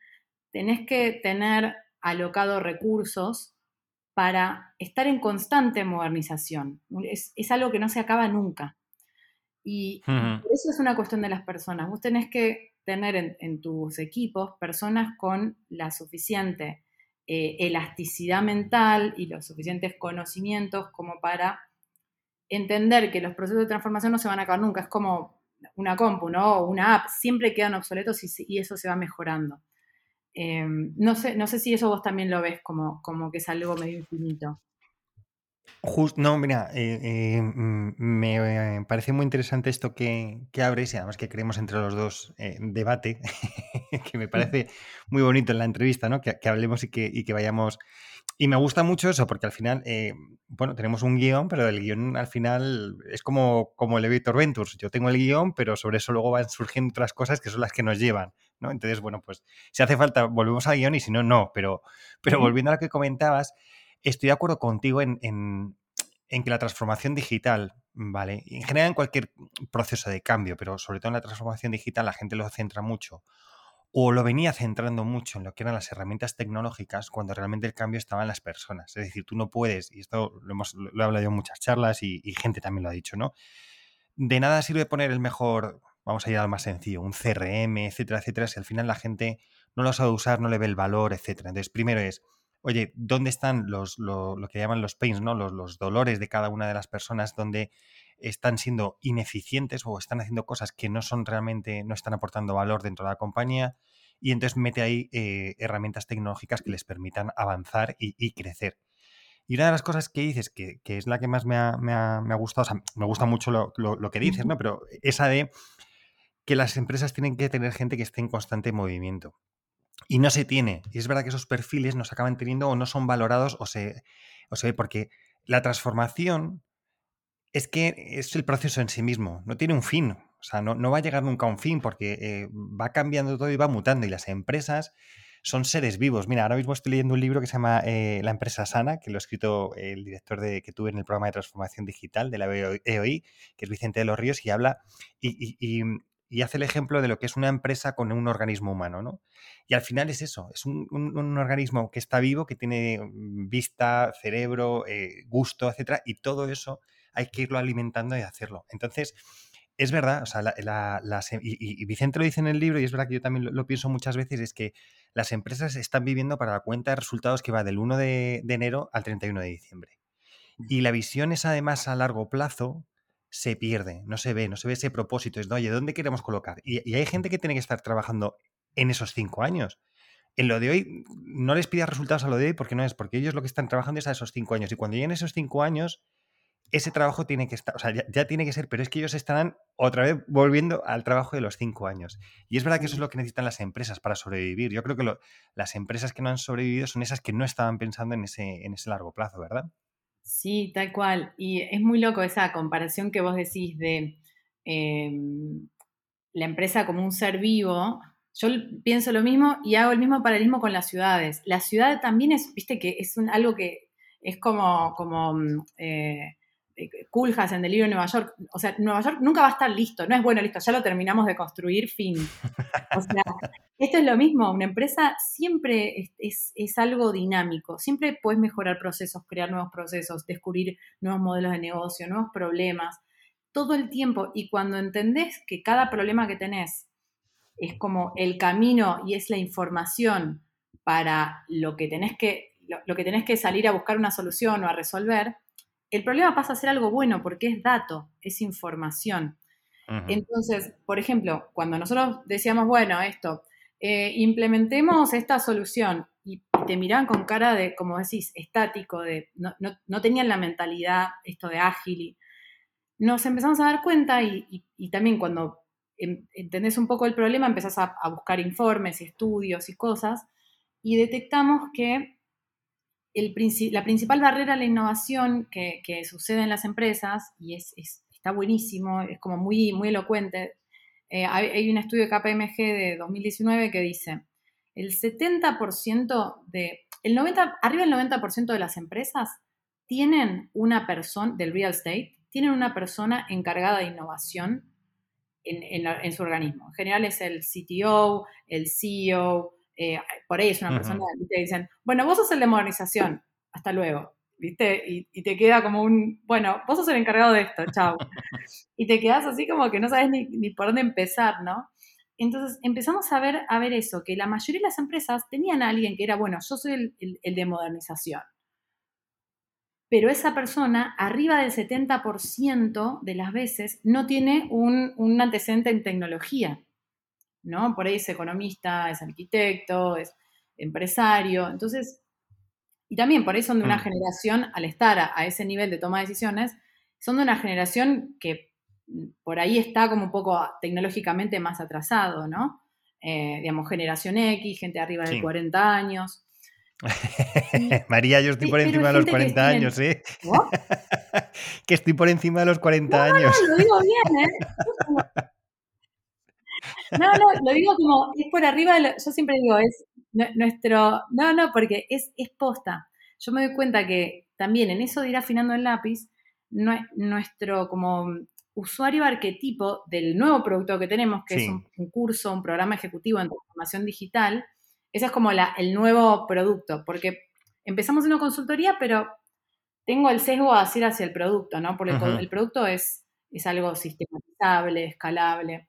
tenés que tener alocado recursos para estar en constante modernización. Es, algo que no se acaba nunca. Y eso es una cuestión de las personas. Vos tenés que tener en, tus equipos personas con la suficiente eh, elasticidad mental y los suficientes conocimientos como para entender que los procesos de transformación no se van a acabar nunca. Es como una compu, ¿no? O una app. Siempre quedan obsoletos y eso se va mejorando. Em, no, sé, no sé si eso vos también lo ves como, como que es algo medio infinito. no, mira, eh, eh, mm, me parece muy interesante esto que, que, abres y además que creemos entre los dos eh, debate, (laughs) que me parece muy bonito en la entrevista, ¿no? Que, hablemos y que, y que, vayamos. Y me gusta mucho eso, porque al final, bueno, tenemos un guion, pero el guion al final es como, como Elevator Ventures. Yo tengo el guion, pero sobre eso luego van surgiendo otras cosas que son las que nos llevan. Entonces, bueno, pues si hace falta, volvemos al guion y si no, no. Pero, pero volviendo a lo que comentabas, estoy de acuerdo contigo en, que la transformación digital, ¿vale? En general en cualquier proceso de cambio, pero sobre todo en la transformación digital la gente lo centra mucho o lo venía centrando mucho en lo que eran las herramientas tecnológicas cuando realmente el cambio estaba en las personas. Es decir, tú no puedes, y esto lo, hemos, lo he hablado yo en muchas charlas y, gente también lo ha dicho, ¿no? De nada sirve poner el mejor vamos a ir al más sencillo, un CRM, etcétera, etcétera, si al final la gente no lo sabe usar, no le ve el valor, etcétera. Entonces, primero es, oye, ¿dónde están los, lo, que llaman los pains, ¿no? Los, los, dolores de cada una de las personas donde están siendo ineficientes o están haciendo cosas que no son realmente, no están aportando valor dentro de la compañía? Y entonces mete ahí eh, herramientas tecnológicas que les permitan avanzar y, crecer. Y una de las cosas que dices, que, es la que más me ha, me ha, me ha gustado, o sea, me gusta mucho lo, lo, que dices, ¿no? Pero esa de que las empresas tienen que tener gente que esté en constante movimiento. Y no se tiene. Y es verdad que esos perfiles no se acaban teniendo o no son valorados o se, o se ve porque la transformación es que es el proceso en sí mismo, no tiene un fin. O sea, no, no va a llegar nunca a un fin porque eh, va cambiando todo y va mutando. Y las empresas son seres vivos. Mira, ahora mismo estoy leyendo un libro que se llama eh, La empresa sana, que lo ha escrito el director de, que tuve en el programa de transformación digital de la EOI, que es Vicente de los Ríos, y habla, y, y hace el ejemplo de lo que es una empresa con un organismo humano, ¿no? Y al final es eso, es un, organismo que está vivo, que tiene mm, vista, cerebro, eh, gusto, etcétera, y todo eso hay que irlo alimentando y hacerlo. Entonces, es verdad, o sea, y, Vicente lo dice en el libro, y es verdad que yo también lo, pienso muchas veces, es que las empresas están viviendo para la cuenta de resultados que va del 1 de, de enero al 31 de diciembre. Mm. Y la visión es además a largo plazo, se pierde, no se ve, no se ve ese propósito. Es, oye, ¿dónde queremos colocar? Y, hay gente que tiene que estar trabajando en esos cinco años. En lo de hoy, no les pidas resultados a lo de hoy porque no es, porque ellos lo que están trabajando es a esos cinco años. Y cuando lleguen esos cinco años, ese trabajo tiene que estar, o sea, ya, tiene que ser, pero es que ellos estarán otra vez volviendo al trabajo de los cinco años. Y es verdad que eso es lo que necesitan las empresas para sobrevivir. Yo creo que las empresas que no han sobrevivido son esas que no estaban pensando en ese, en ese largo plazo, ¿verdad? Sí, tal cual. Y es muy loco esa comparación que vos decís de em, la empresa como un ser vivo. Yo pienso lo mismo y hago el mismo paralelismo con las ciudades. La ciudad también es, viste, que es algo que es como, como mm, eh, Culjas en Delirio en Nueva York. O sea, Nueva York nunca va a estar listo. No es bueno, listo, ya lo terminamos de construir, fin. (laughs) O sea, esto es lo mismo. Una empresa siempre es, algo dinámico. Siempre puedes mejorar procesos, crear nuevos procesos, descubrir nuevos modelos de negocio, nuevos problemas. Todo el tiempo. Y cuando entendés que cada problema que tenés es como el camino y es la información para lo que tenés que, lo que tenés que salir a buscar una solución o a resolver, el problema pasa a ser algo bueno porque es dato, es información. Entonces, por ejemplo, cuando nosotros decíamos, bueno, esto, eh, implementemos esta solución y, te miraban con cara de, como decís, estático, de no, tenían la mentalidad esto de ágil. Y nos empezamos a dar cuenta y, también cuando entendés un poco el problema empezás a buscar informes y estudios y cosas y detectamos que la principal barrera a la innovación que, sucede en las empresas, y es, está buenísimo, es como muy, muy elocuente, eh, hay, un estudio de KPMG de 2019 que dice, el 70% de, el 90, arriba del 90% de las empresas tienen una persona, del real estate, tienen una persona encargada de innovación en, su organismo. En general es el CTO, el CEO, eh, por ahí es una persona que dicen, bueno, vos sos el de modernización, hasta luego, ¿viste? Y, te queda como un, bueno, vos sos el encargado de esto, chao. y te quedas así como que no sabes ni, por dónde empezar, ¿no? Entonces empezamos a ver, a ver eso, que la mayoría de las empresas tenían a alguien que era, bueno, yo soy el de modernización pero esa persona, arriba del 70% de las veces, no tiene un, antecedente en tecnología, ¿no? Por ahí es economista, es arquitecto, es empresario, entonces, y también por ahí son de una mm. generación, al estar a, ese nivel de toma de decisiones, son de una generación que por ahí está como un poco tecnológicamente más atrasado, ¿no? Eh, digamos, generación X, gente arriba de 40 años. (laughs) María, yo estoy por encima de los 40 años, ¿eh? (laughs) que estoy por encima de los 40 años. No, lo digo bien, ¿eh? (laughs) No, no, lo digo como, es por arriba de lo, yo siempre digo, es nuestro, no, no, porque es, es posta. Yo me doy cuenta que también en eso de ir afinando el lápiz, nuestro como usuario arquetipo del nuevo producto que tenemos, que es un, curso, un programa ejecutivo en transformación digital, ese es como el nuevo producto, porque empezamos en una consultoría, pero tengo el sesgo a hacer hacia el producto, ¿no? Porque el, producto es, es algo sistematizable, escalable.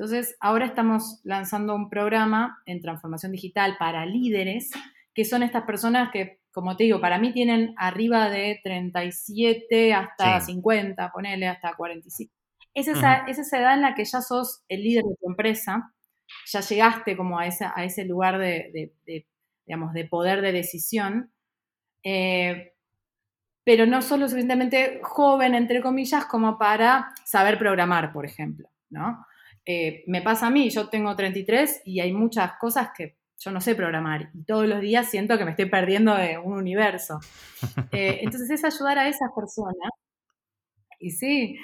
Entonces, ahora estamos lanzando un programa en transformación digital para líderes, que son estas personas que, como te digo, para mí tienen arriba de 37 hasta 50, ponele hasta 45. Es esa, es esa edad en la que ya sos el líder de tu empresa ya llegaste como a, a ese lugar de, digamos, de poder de decisión, eh, pero no sos lo suficientemente joven, entre comillas, como para saber programar, por ejemplo, ¿no? Eh, me pasa a mí, yo tengo 33 y hay muchas cosas que yo no sé programar y todos los días siento que me estoy perdiendo de un universo. (laughs) Eh, entonces es ayudar a esas personas. Y sí,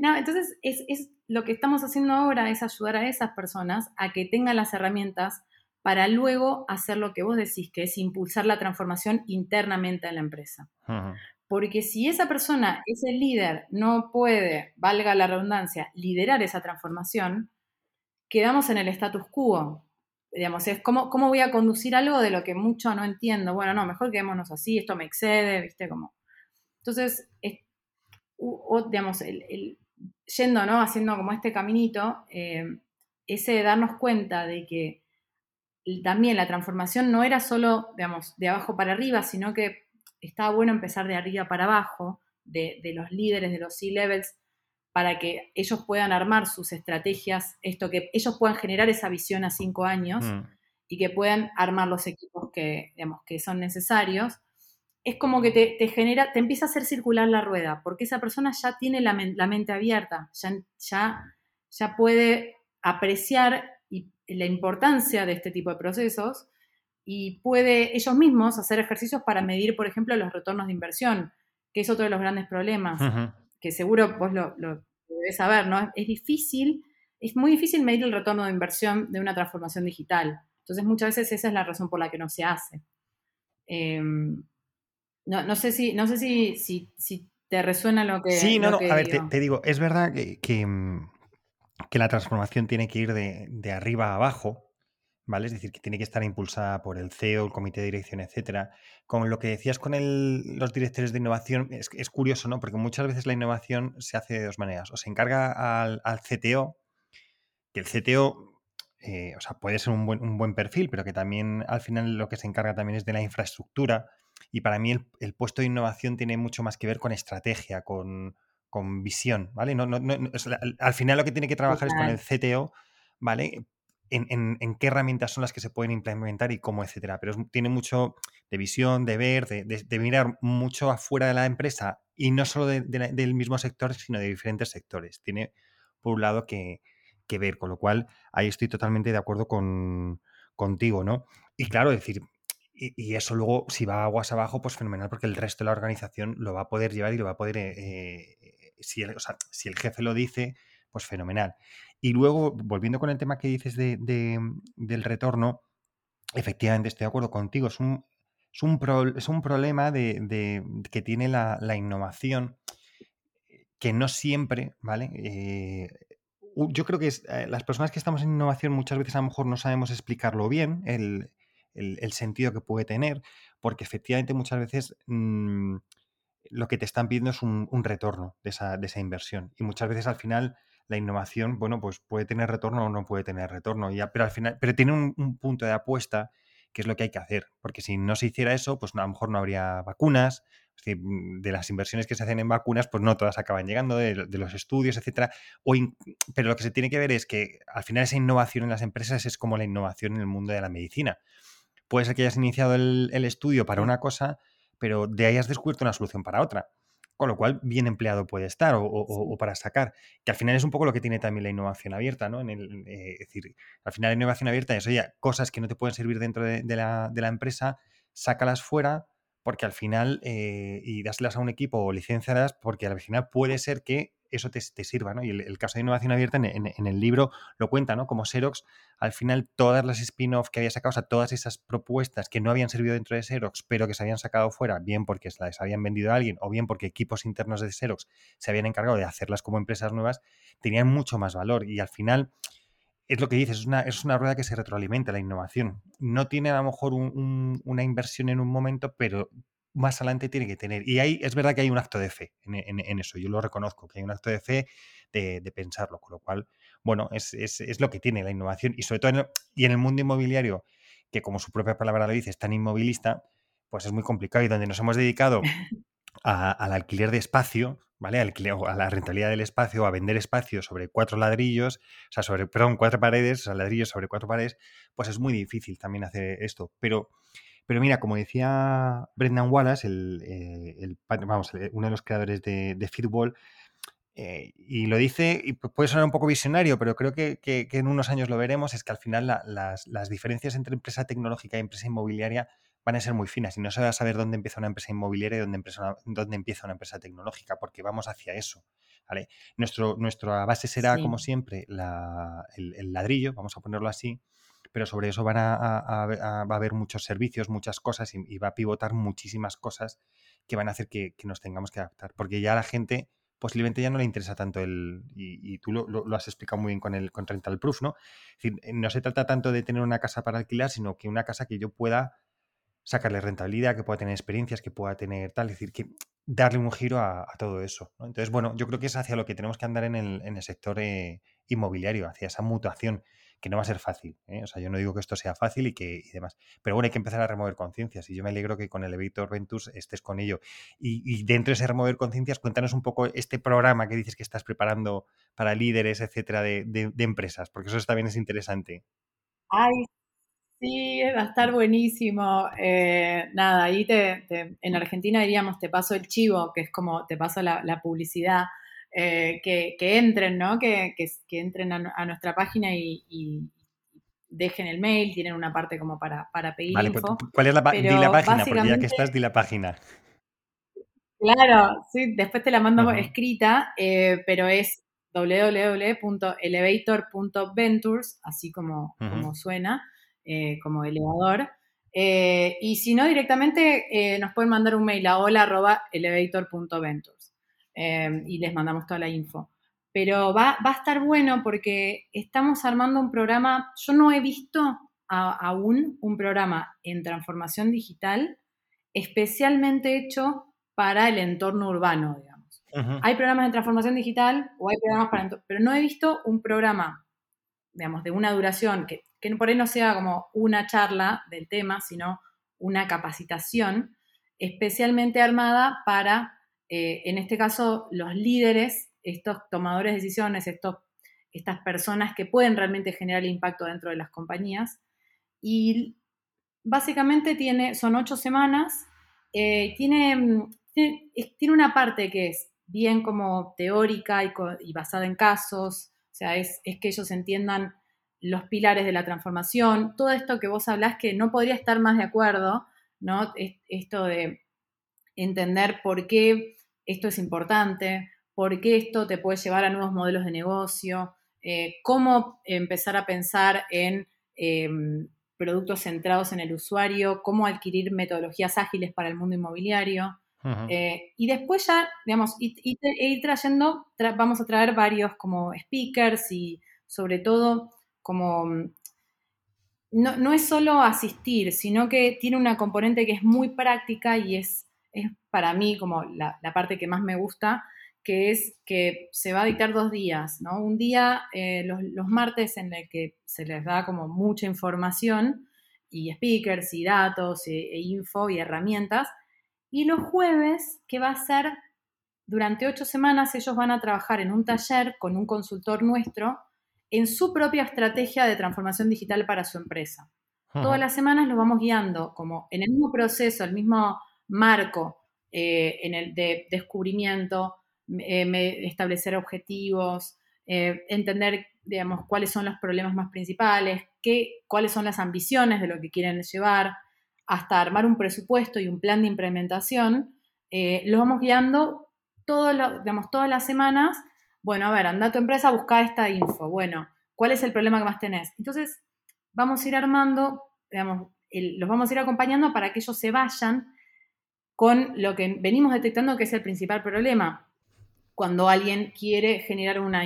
no, entonces es, es, lo que estamos haciendo ahora es ayudar a esas personas a que tengan las herramientas para luego hacer lo que vos decís, que es impulsar la transformación internamente en la empresa. Porque si esa persona, ese líder, no puede, valga la redundancia, liderar esa transformación, quedamos en el status quo. Digamos, es cómo, cómo voy a conducir algo de lo que mucho no entiendo. Bueno, no, mejor quedémonos así, esto me excede, ¿viste? Como... Entonces, digamos, el, yendo, ¿no? Haciendo como este caminito, eh, ese darnos cuenta de que también la transformación no era solo, digamos, de abajo para arriba, sino que estaba bueno empezar de arriba para abajo, de, los líderes, de los C-levels, para que ellos puedan armar sus estrategias, esto que ellos puedan generar esa visión a cinco años mm. y que puedan armar los equipos que, digamos, que son necesarios es como que te, genera, te empieza a hacer circular la rueda, porque esa persona ya tiene la, mente abierta, ya, ya, puede apreciar la importancia de este tipo de procesos y puede ellos mismos hacer ejercicios para medir, por ejemplo, los retornos de inversión, que es otro de los grandes problemas, que seguro vos lo, lo, debes saber, ¿no? Es difícil, es muy difícil medir el retorno de inversión de una transformación digital. Entonces, muchas veces esa es la razón por la que no se hace. Em, no, no sé si, no sé si, si, te resuena lo que. Sí, no, no. a ver, te, digo, es verdad que, que, la transformación tiene que ir de, arriba a abajo. ¿Vale? Es decir, que tiene que estar impulsada por el CEO, el comité de dirección, etcétera. Con lo que decías con los directores de innovación, es, es, curioso, ¿no? Porque muchas veces la innovación se hace de dos maneras. O se encarga al, CTO, que el CTO eh, o sea, puede ser un buen, un buen, perfil, pero que también al final lo que se encarga también es de la infraestructura, y para mí el, puesto de innovación tiene mucho más que ver con estrategia, con, visión, ¿vale? No, al final lo que tiene que trabajar es con el CTO, ¿vale? En, qué herramientas son las que se pueden implementar y cómo, etcétera. Pero tiene mucho de visión, de ver, de, mirar mucho afuera de la empresa y no solo del mismo sector, sino de diferentes sectores. Tiene, por un lado, que, ver, con lo cual ahí estoy totalmente de acuerdo con, contigo, ¿no? Y claro, decir, y, eso luego, si va aguas abajo, pues fenomenal, porque el resto de la organización lo va a poder llevar y lo va a poder, eh, eh, si el jefe lo dice, pues fenomenal. Y luego, volviendo con el tema que dices de, del retorno, efectivamente estoy de acuerdo contigo, es un, es un, es un problema de, que tiene la, la, innovación que no siempre, ¿vale? Eh, yo creo que las personas que estamos en innovación muchas veces a lo mejor no sabemos explicarlo bien, el, el, sentido que puede tener, porque efectivamente muchas veces mm, lo que te están pidiendo es un, retorno de esa, de esa, inversión. Y muchas veces al final la innovación, bueno, pues puede tener retorno o no puede tener retorno, ya, pero al final, pero tiene un, punto de apuesta que es lo que hay que hacer, porque si no se hiciera eso, pues a lo mejor no habría vacunas, mm, de las inversiones que se hacen en vacunas, pues no todas acaban llegando, de, los estudios, etcétera. pero lo que se tiene que ver es que al final esa innovación en las empresas es como la innovación en el mundo de la medicina puede ser que hayas iniciado el, estudio para una cosa, pero de ahí has descubierto una solución para otra. Con lo cual, bien empleado puede estar o, para sacar. Que al final es un poco lo que tiene también la innovación abierta, ¿no? En el, eh, es decir, al final la innovación abierta es, oye, cosas que no te pueden servir dentro de, la, de la, empresa, sácalas fuera, porque al final, eh, y dáslas a un equipo o licencialas, porque al final puede ser que eso te, sirva, ¿no? Y el, caso de innovación abierta en, el libro lo cuenta, ¿no? Como Xerox, al final todas las spin-off que había sacado, o sea, todas esas propuestas que no habían servido dentro de Xerox, pero que se habían sacado fuera, bien porque se las habían vendido a alguien o bien porque equipos internos de Xerox se habían encargado de hacerlas como empresas nuevas, tenían mucho más valor y al final es lo que dices, es una, es una rueda que se retroalimenta, la innovación. No tiene a lo mejor una inversión en un momento, pero más adelante tiene que tener. Y ahí es verdad que hay un acto de fe en, eso, yo lo reconozco, que hay un acto de fe de, pensarlo, con lo cual, bueno, es, lo que tiene la innovación y sobre todo en el, y en el mundo inmobiliario, que como su propia palabra lo dice, es tan inmovilista, pues es muy complicado y donde nos hemos dedicado (laughs) al alquiler de espacio, ¿vale? Alquiler, a la rentabilidad del espacio, a vender espacio sobre cuatro ladrillos, o sea, sobre, perdón, cuatro paredes, o sea, ladrillos sobre cuatro paredes, pues es muy difícil también hacer esto. Pero pero mira, como decía Brendan Wallace, el, eh, vamos, uno de los creadores de, de Fitball, eh, y lo dice, y puede sonar un poco visionario, pero creo que, en unos años lo veremos, es que al final las, diferencias entre empresa tecnológica y empresa inmobiliaria van a ser muy finas y no se va a saber dónde empieza una empresa inmobiliaria y dónde, dónde empieza una empresa tecnológica, porque vamos hacia eso. ¿vale? Nuestro, nuestra base será, como siempre, el, ladrillo, vamos a ponerlo así, pero sobre eso van a, va a haber muchos servicios, muchas cosas y, va a pivotar muchísimas cosas que van a hacer que, nos tengamos que adaptar, porque ya la gente posiblemente ya no le interesa tanto el, y, tú lo, has explicado muy bien con el con Rental Proof, ¿no? Es decir, eh, no se trata tanto de tener una casa para alquilar, sino que una casa que yo pueda sacarle rentabilidad, que pueda tener experiencias, que pueda tener tal, es decir, que darle un giro a, todo eso. Entonces, bueno, yo creo que es hacia lo que tenemos que andar en el, sector eh, inmobiliario, hacia esa mutuación que no va a ser fácil. ¿eh? O sea, yo no digo que esto sea fácil y que y demás. Pero bueno, hay que empezar a remover conciencias y yo me alegro que con el Elevator Ventus estés con ello. Y, dentro de ese remover conciencias, cuéntanos un poco este programa que dices que estás preparando para líderes, etcétera, de, empresas, porque eso también es interesante. Ay, sí, va a estar buenísimo. Eh, nada, ahí te, en Argentina diríamos te paso el chivo, que es como te paso la publicidad. Eh, que, entren, ¿no? Que, que, entren a, nuestra página y, dejen el mail, tienen una parte como para, para pedir vale, info. ¿Cuál es la, la página? Porque ya que estás, di la página. Claro, sí, después te la mando escrita, eh, pero es www.elevator.ventures, así como, como suena, eh, como elevador. y si no, directamente nos pueden mandar un mail a hola.elevator.ventures. Em, y les mandamos toda la info. Pero va, va, a estar bueno porque estamos armando un programa, yo no he visto aún un programa en transformación digital especialmente hecho para el entorno urbano, digamos. Hay programas de transformación digital o hay programas para... Pero no he visto un programa, digamos, de una duración que, que por ahí no sea como una charla del tema, sino una capacitación especialmente armada para eh, en este caso, los líderes, estos tomadores de decisiones, estos, estas personas que pueden realmente generar impacto dentro de las compañías. Y básicamente tiene, son ocho semanas, eh, tiene, tiene, una parte que es bien como teórica y, basada en casos, o sea, es, que ellos entiendan los pilares de la transformación, todo esto que vos hablás que no podría estar más de acuerdo, ¿no? Esto de entender por qué esto es importante, por qué esto te puede llevar a nuevos modelos de negocio, eh, cómo empezar a pensar en em, productos centrados en el usuario, cómo adquirir metodologías ágiles para el mundo inmobiliario. Eh, y después ya, digamos, ir, trayendo, vamos a traer varios como speakers y sobre todo como... Mm, no, es solo asistir, sino que tiene una componente que es muy práctica y es, es para mí como la, parte que más me gusta, que es que se va a dictar dos días, ¿no? Un día, eh, los, martes, en el que se les da como mucha información y speakers y datos e, e info y herramientas, y los jueves, que va a ser durante ocho semanas, ellos van a trabajar en un taller con un consultor nuestro en su propia estrategia de transformación digital para su empresa. Todas las semanas los vamos guiando como en el mismo proceso, el mismo marco eh, en el de descubrimiento, eh, establecer objetivos, eh, entender, digamos, cuáles son los problemas más principales, qué, cuáles son las ambiciones de lo que quieren llevar, hasta armar un presupuesto y un plan de implementación, los vamos guiando todo digamos, todas las semanas. Bueno, a ver, anda a tu empresa a buscar esta info. Bueno, ¿cuál es el problema que más tenés? Entonces, vamos a ir armando, digamos, los vamos a ir acompañando para que ellos se vayan con lo que venimos detectando que es el principal problema cuando alguien quiere generar una,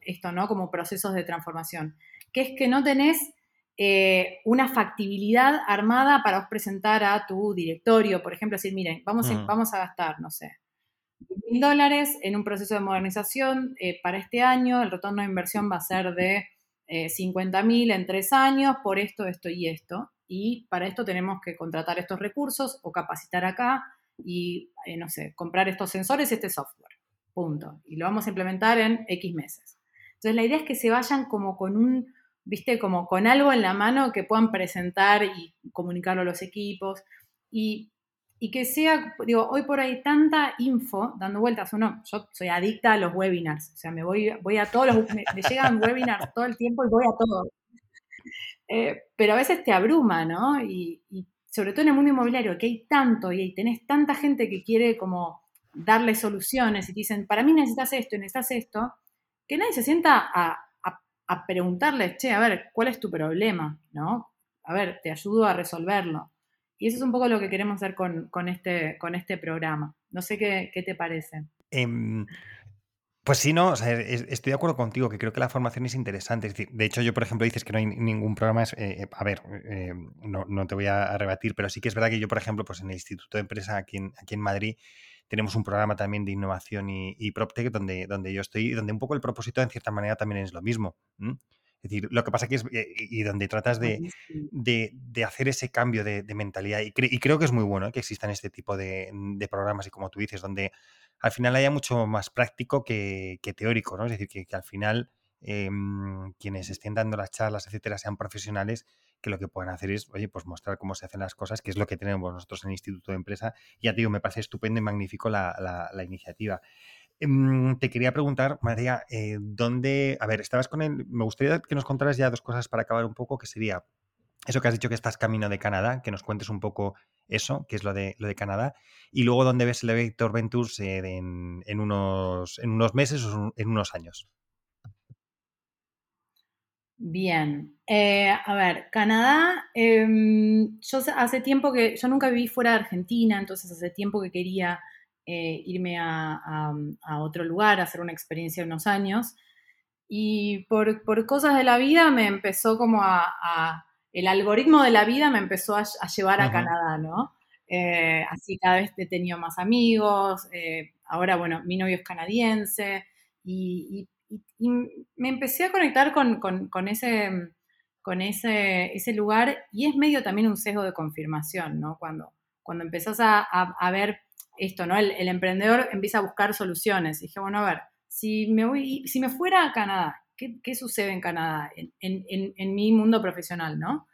esto, ¿no? Como procesos de transformación, que es que no tenés eh, una factibilidad armada para presentar a tu directorio, por ejemplo, decir, miren, vamos, a, mm. vamos a gastar, no sé, mil dólares en un proceso de modernización eh, para este año, el retorno de inversión va a ser de eh, 50 mil en tres años por esto, esto y esto. Y para esto tenemos que contratar estos recursos o capacitar acá y, eh, no sé, comprar estos sensores y este software. Punto. Y lo vamos a implementar en X meses. Entonces la idea es que se vayan como con un viste, como con algo en la mano que puedan presentar y comunicarlo a los equipos. Y, que sea, digo, hoy por ahí tanta info dando vueltas. Uno, yo soy adicta a los webinars, o sea, me voy, voy a todos los, me, llegan (laughs) webinars todo el tiempo y voy a todos. Eh, pero a veces te abruma, ¿no? Y, sobre todo en el mundo inmobiliario, que hay tanto y tenés tanta gente que quiere como darle soluciones y te dicen, para mí necesitas esto y necesitas esto, que nadie se sienta a, a preguntarles, che, a ver, ¿cuál es tu problema? ¿No? A ver, te ayudo a resolverlo. Y eso es un poco lo que queremos hacer con, este, con este programa. No sé qué, te parece. Em, pues sí, no, estoy de acuerdo contigo, que creo que la formación es interesante. de hecho, yo, por ejemplo, dices que no hay ningún programa. Eh, a ver, eh, no, te voy a rebatir, pero sí que es verdad que yo, por ejemplo, pues en el Instituto de Empresa aquí en, aquí en Madrid, tenemos un programa también de innovación y, y PropTech donde, donde yo estoy, y donde un poco el propósito en cierta manera también es lo mismo. Es decir, lo que pasa que es, eh, y donde tratas de, de, hacer ese cambio de, mentalidad, y, y, creo que es muy bueno que existan este tipo de, programas, y como tú dices, donde al final haya mucho más práctico que, teórico, ¿no? Es decir, que, que al final em, quienes estén dando las charlas, etcétera, sean profesionales que lo que pueden hacer es, oye, pues mostrar cómo se hacen las cosas, que es lo que tenemos nosotros en el Instituto de Empresa. Y ya te digo, me parece estupendo y magnífico la, iniciativa. Em, te quería preguntar, María, eh, ¿dónde, a ver, estabas con él, me gustaría que nos contaras ya dos cosas para acabar un poco, que sería eso que has dicho que estás camino de Canadá, que nos cuentes un poco eso, que es lo de, lo de Canadá, y luego dónde ves el Vector Ventures en, unos, en unos meses o en unos años. Bien, eh, a ver, Canadá, em, yo hace tiempo que, yo nunca viví fuera de Argentina, entonces hace tiempo que quería eh, irme a, otro lugar, a hacer una experiencia de unos años, y por, cosas de la vida me empezó como a, el algoritmo de la vida me empezó a, llevar a Canadá, ¿no? Eh, así cada vez he tenido más amigos, ahora, bueno, mi novio es canadiense, y, y, me empecé a conectar con, ese, con ese, ese, lugar y es medio también un sesgo de confirmación, ¿no? Cuando, cuando empezás a, ver esto, ¿no? El, emprendedor empieza a buscar soluciones. Y dije, bueno, a ver, si me, voy, si me fuera a Canadá, ¿qué, sucede en Canadá, en, mi mundo profesional, ¿no?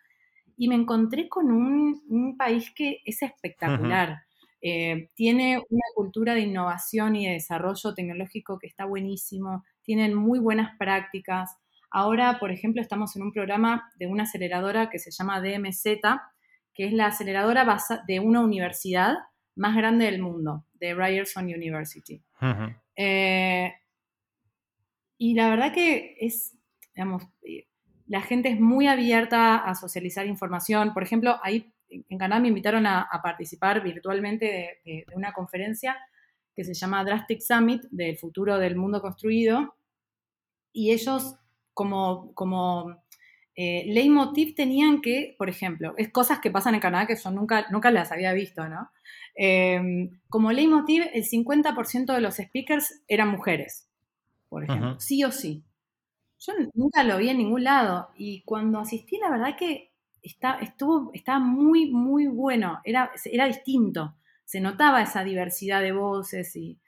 Y me encontré con un, país que es espectacular. Eh, tiene una cultura de innovación y de desarrollo tecnológico que está buenísimo, tienen muy buenas prácticas, Ahora, por ejemplo, estamos en un programa de una aceleradora que se llama DMZ, que es la aceleradora de una universidad más grande del mundo, de Ryerson University. Eh, y la verdad que es, digamos, eh, la gente es muy abierta a socializar información. Por ejemplo, ahí en Canadá me invitaron a, participar virtualmente de, una conferencia que se llama Drastic Summit del futuro del mundo construido. Y ellos, como, como eh, tenían que, por ejemplo, es cosas que pasan en Canadá que yo nunca, nunca las había visto, ¿no? Eh, como leitmotiv, el 50% de los speakers eran mujeres, por ejemplo, sí o sí. Yo nunca lo vi en ningún lado y cuando asistí, la verdad que está, estuvo, estaba muy, muy bueno, era, era distinto, se notaba esa diversidad de voces y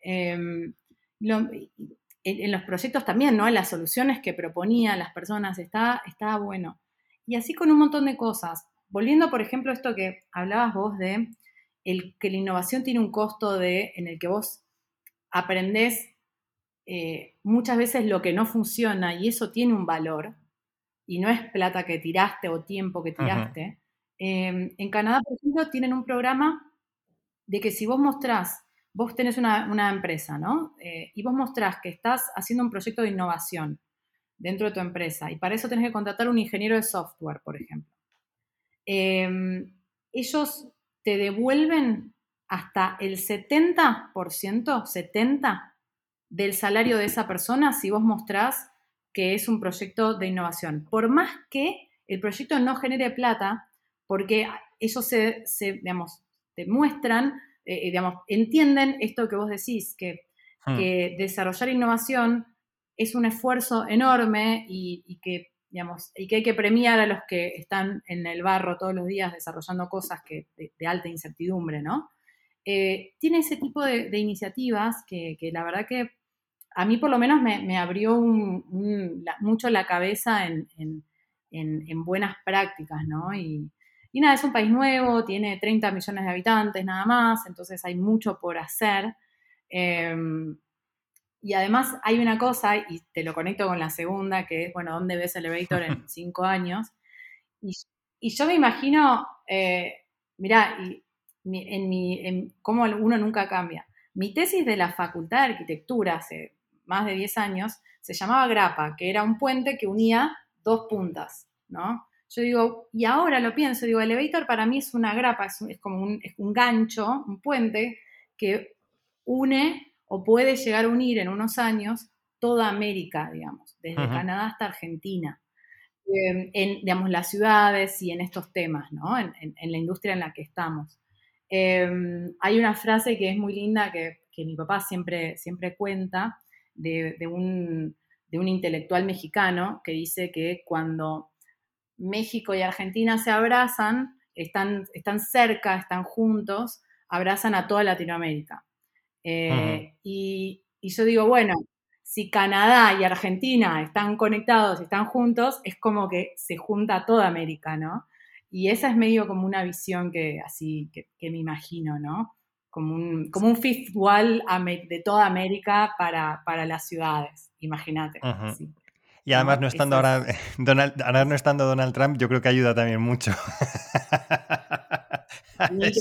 em, en, los proyectos también, ¿no? En las soluciones que proponían las personas, estaba, estaba bueno. Y así con un montón de cosas. Volviendo, por ejemplo, a esto que hablabas vos de el, que la innovación tiene un costo de, en el que vos aprendés eh, muchas veces lo que no funciona y eso tiene un valor, y no es plata que tiraste o tiempo que tiraste. Em, en Canadá, por ejemplo, tienen un programa de que si vos mostrás, vos tenés una, empresa, ¿no? Eh, y vos mostrás que estás haciendo un proyecto de innovación dentro de tu empresa y para eso tenés que contratar un ingeniero de software, por ejemplo. Em, ellos te devuelven hasta el 70%, 70% del salario de esa persona si vos mostrás que es un proyecto de innovación. Por más que el proyecto no genere plata, porque ellos se, digamos, demuestran, eh, digamos, entienden esto que vos decís, que, hmm. desarrollar innovación es un esfuerzo enorme y, que, digamos, y que hay que premiar a los que están en el barro todos los días desarrollando cosas que, de, alta incertidumbre, ¿no? Eh, tiene ese tipo de, iniciativas que, la verdad que a mí por lo menos me, abrió mucho la cabeza en, buenas prácticas, ¿no? Y, nada, es un país nuevo, tiene 30 millones de habitantes nada más, entonces hay mucho por hacer. Em, y además hay una cosa, y te lo conecto con la segunda, que es, bueno, ¿dónde ves Elevator en (laughs) cinco años? Y, yo me imagino, eh, mirá, y, en mi, en cómo uno nunca cambia. Mi tesis de la Facultad de Arquitectura hace más de 10 años, se llamaba grapa, que era un puente que unía dos puntas, ¿no? Yo digo, y ahora lo pienso, digo, elevator para mí es una grapa, es, como un, gancho, un puente que une o puede llegar a unir en unos años toda América, digamos, desde Canadá hasta Argentina, em, en, digamos, las ciudades y en estos temas, ¿no? En, la industria en la que estamos. Em, hay una frase que es muy linda que, que mi papá siempre, siempre cuenta, de, un, intelectual mexicano que dice que cuando México y Argentina se abrazan, están, están cerca, están juntos, abrazan a toda Latinoamérica. Eh, y, yo digo, bueno, si Canadá y Argentina están conectados, están juntos, es como que se junta toda América, ¿no? Y esa es medio como una visión que así, que, que me imagino, ¿no? como un, como un fifth wall de toda América para, para las ciudades, imagínate. Y además no estando ahora, (laughs) Donald, ahora no estando Donald Trump, yo creo que ayuda también mucho. (laughs) ni, (laughs)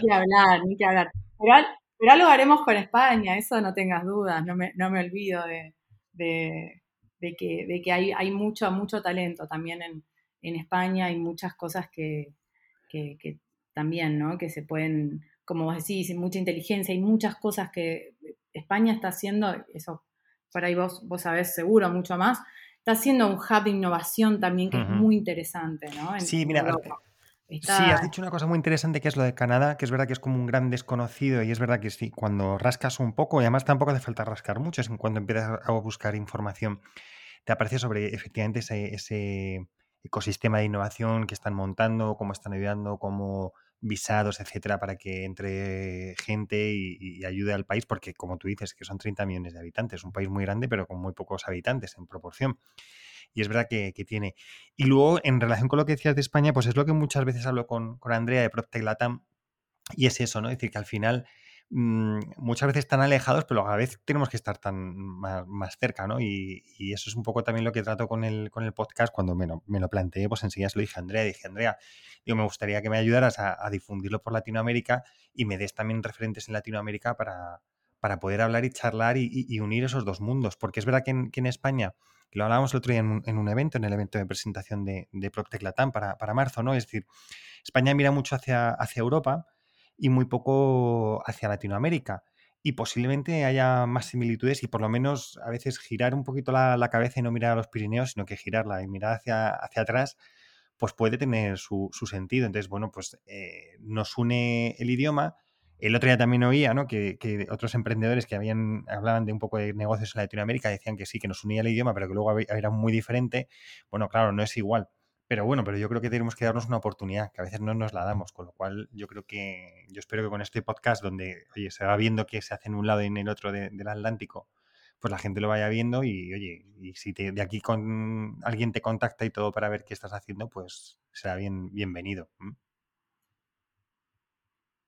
que, hablar, ni que hablar. Pero, pero, algo haremos con España, eso no tengas dudas, no me, no me olvido de, de, de, que, de que hay, hay mucho, mucho talento también en, en España, hay muchas cosas que, que, que también, ¿no? Que se pueden como vos decís, mucha inteligencia y muchas cosas que España está haciendo, eso por ahí vos, vos sabés seguro mucho más, está haciendo un hub de innovación también que es muy interesante, ¿no? sí, mira, sí, has dicho una cosa muy interesante que es lo de Canadá, que es verdad que es como un gran desconocido y es verdad que sí, cuando rascas un poco, y además tampoco hace falta rascar mucho, es cuando empiezas a buscar información, te aparece sobre efectivamente ese, ese ecosistema de innovación que están montando, cómo están ayudando, cómo visados, etcétera, para que entre gente y, ayude al país, porque como tú dices, que son 30 millones de habitantes, un país muy grande, pero con muy pocos habitantes en proporción. Y es verdad que, tiene. Y luego, en relación con lo que decías de España, pues es lo que muchas veces hablo con, con Andrea de PropTech Latam, y es eso, ¿no? Es decir, que al final mm, muchas veces tan alejados, pero a la vez tenemos que estar tan más, cerca, ¿no? Y, eso es un poco también lo que trato con el, con el podcast cuando me lo, me lo planteé, pues enseguida se lo dije a Andrea, dije, Andrea, digo, me gustaría que me ayudaras a, difundirlo por Latinoamérica y me des también referentes en Latinoamérica para, para poder hablar y charlar y, unir esos dos mundos, porque es verdad que en, España, que lo hablábamos el otro día en un, evento, en el evento de presentación de, de PropTech para, para marzo, ¿no? Es decir, España mira mucho hacia, hacia Europa, y muy poco hacia Latinoamérica. Y posiblemente haya más similitudes y por lo menos a veces girar un poquito la, cabeza y no mirar a los Pirineos, sino que girarla y mirar hacia, hacia atrás, pues puede tener su, sentido. Entonces, bueno, pues eh, nos une el idioma. El otro día también oía ¿no? que, que, otros emprendedores que habían, hablaban de un poco de negocios en Latinoamérica decían que sí, que nos unía el idioma, pero que luego era muy diferente. Bueno, claro, no es igual. Pero bueno, pero yo creo que tenemos que darnos una oportunidad, que a veces no nos la damos, con lo cual yo creo que, yo espero que con este podcast donde, oye, se va viendo que se hace en un lado y en el otro del Atlántico, pues la gente lo vaya viendo y, oye, y si de aquí con alguien te contacta y todo para ver qué estás haciendo, pues será bien, bienvenido.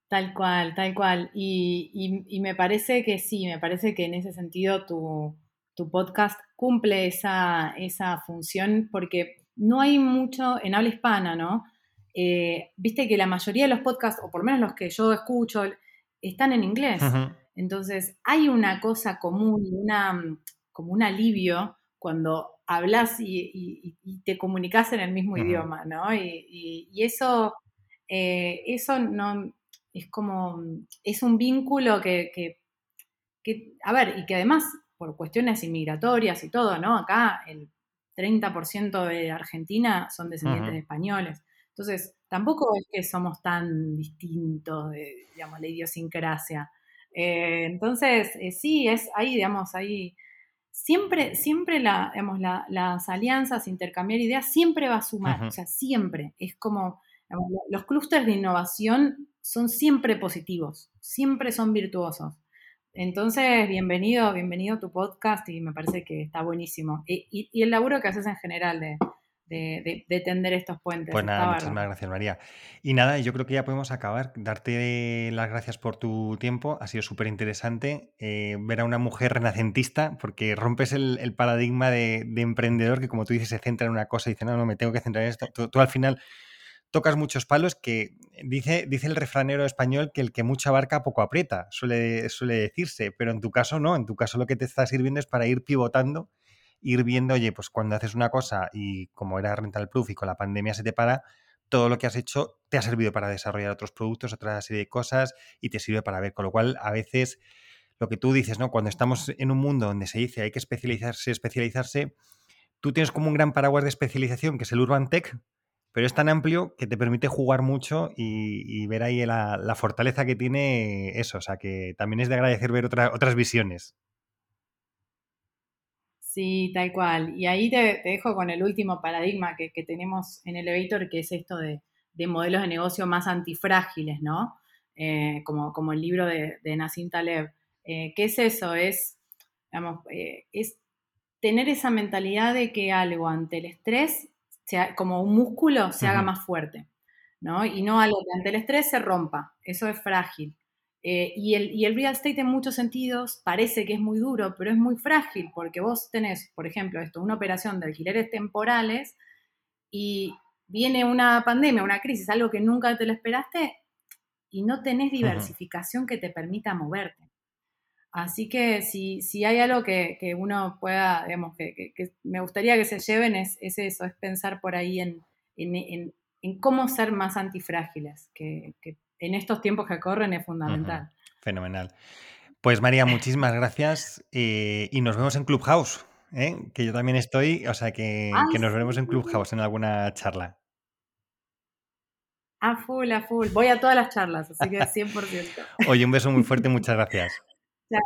Tal cual, tal cual. Y, y, me parece que sí, me parece que en ese sentido tu, tu podcast cumple esa, esa función porque no hay mucho en habla hispana, ¿no? Eh, viste que la mayoría de los podcasts, o por lo menos los que yo escucho, están en inglés. Entonces, hay una cosa común, una, como un alivio cuando hablas y, te comunicas en el mismo idioma, ¿no? Y, eso, eh, eso no, es como, es un vínculo que, que, a ver, y que además, por cuestiones inmigratorias y todo, ¿no? Acá el 30% de Argentina son descendientes de españoles. Entonces, tampoco es que somos tan distintos de, digamos, la idiosincrasia. Eh, entonces, eh, sí, es ahí, digamos, ahí. Siempre, siempre la, digamos, las alianzas, intercambiar ideas, siempre va a sumar, o sea, siempre. Es como, los clústeres de innovación son siempre positivos, siempre son virtuosos. Entonces, bienvenido, bienvenido a tu podcast y me parece que está buenísimo. Y, el laburo que haces en general de, tender estos puentes. Pues nada, muchísimas gracias María. Y nada, yo creo que ya podemos acabar. Darte las gracias por tu tiempo. Ha sido súper interesante eh, ver a una mujer renacentista porque rompes el, paradigma de, emprendedor que como tú dices se centra en una cosa y dice, no, no, me tengo que centrar en esto. tú al final tocas muchos palos que dice, dice el refranero español que el que mucha barca poco aprieta, suele, suele decirse, pero en tu caso no, en tu caso lo que te está sirviendo es para ir pivotando, ir viendo, oye, pues cuando haces una cosa y como era Rental Proof y con la pandemia se te para, todo lo que has hecho te ha servido para desarrollar otros productos, otra serie de cosas y te sirve para ver, con lo cual a veces lo que tú dices, ¿no? Cuando estamos en un mundo donde se dice hay que especializarse, especializarse, tú tienes como un gran paraguas de especialización que es el Urban Tech, pero es tan amplio que te permite jugar mucho y, ver ahí la, fortaleza que tiene eso. O sea, que también es de agradecer ver otras visiones. Sí, tal cual. Y ahí te, dejo con el último paradigma que, tenemos en Elevator, que es esto de, modelos de negocio más antifrágiles, ¿no? Eh, como, el libro de, de Nassim Taleb. Eh, ¿Qué es eso? Es, digamos, eh, es tener esa mentalidad de que algo ante el estrés como un músculo se haga más fuerte, ¿no? Y no algo que ante el estrés se rompa, eso es frágil. Eh, y, el, y, el, real estate en muchos sentidos parece que es muy duro, pero es muy frágil porque vos tenés, por ejemplo, esto, una operación de alquileres temporales y viene una pandemia, una crisis, algo que nunca te lo esperaste y no tenés diversificación que te permita moverte. Así que si, si hay algo que, uno pueda, digamos, que, me gustaría que se lleven es, eso, es pensar por ahí en, cómo ser más antifrágiles, que, en estos tiempos que corren es fundamental. Fenomenal. Pues María, muchísimas gracias eh, y nos vemos en Clubhouse, ¿eh? que yo también estoy, o sea que, nos veremos en Clubhouse en alguna charla. A full, a full. Voy a todas las charlas, así que 100%. Oye, un beso muy fuerte, muchas gracias. Chao.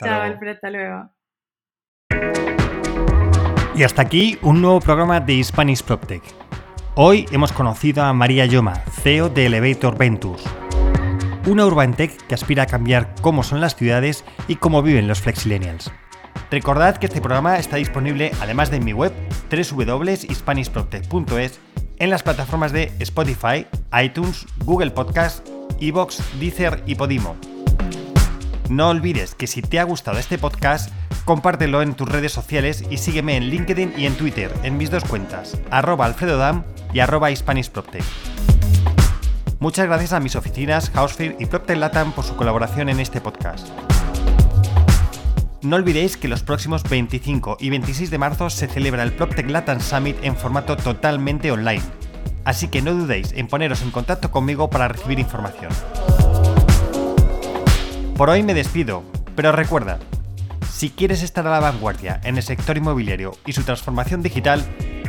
Chao, Alfred, hasta luego. Y hasta aquí un nuevo programa de Spanish PropTech. Hoy hemos conocido a María Yoma, CEO de Elevator Ventures, una urban tech que aspira a cambiar cómo son las ciudades y cómo viven los flexilenials. Recordad que este programa está disponible, además de en mi web, www.hispanishproptech.es, en las plataformas de Spotify, iTunes, Google Podcast Evox, Deezer y Podimo. No olvides que si te ha gustado este podcast, compártelo en tus redes sociales y sígueme en LinkedIn y en Twitter en mis dos cuentas, arroba alfredodam y arroba. Muchas gracias a mis oficinas Housefear y Proptech Latam por su colaboración en este podcast. No olvidéis que los próximos 25 y 26 de marzo se celebra el PropTech Latam Summit en formato totalmente online, así que no dudéis en poneros en contacto conmigo para recibir información. Por hoy me despido, pero recuerda, si quieres estar a la vanguardia en el sector inmobiliario y su transformación digital,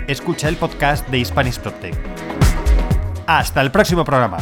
escucha el podcast de Hispanic PropTech. Hasta el próximo programa.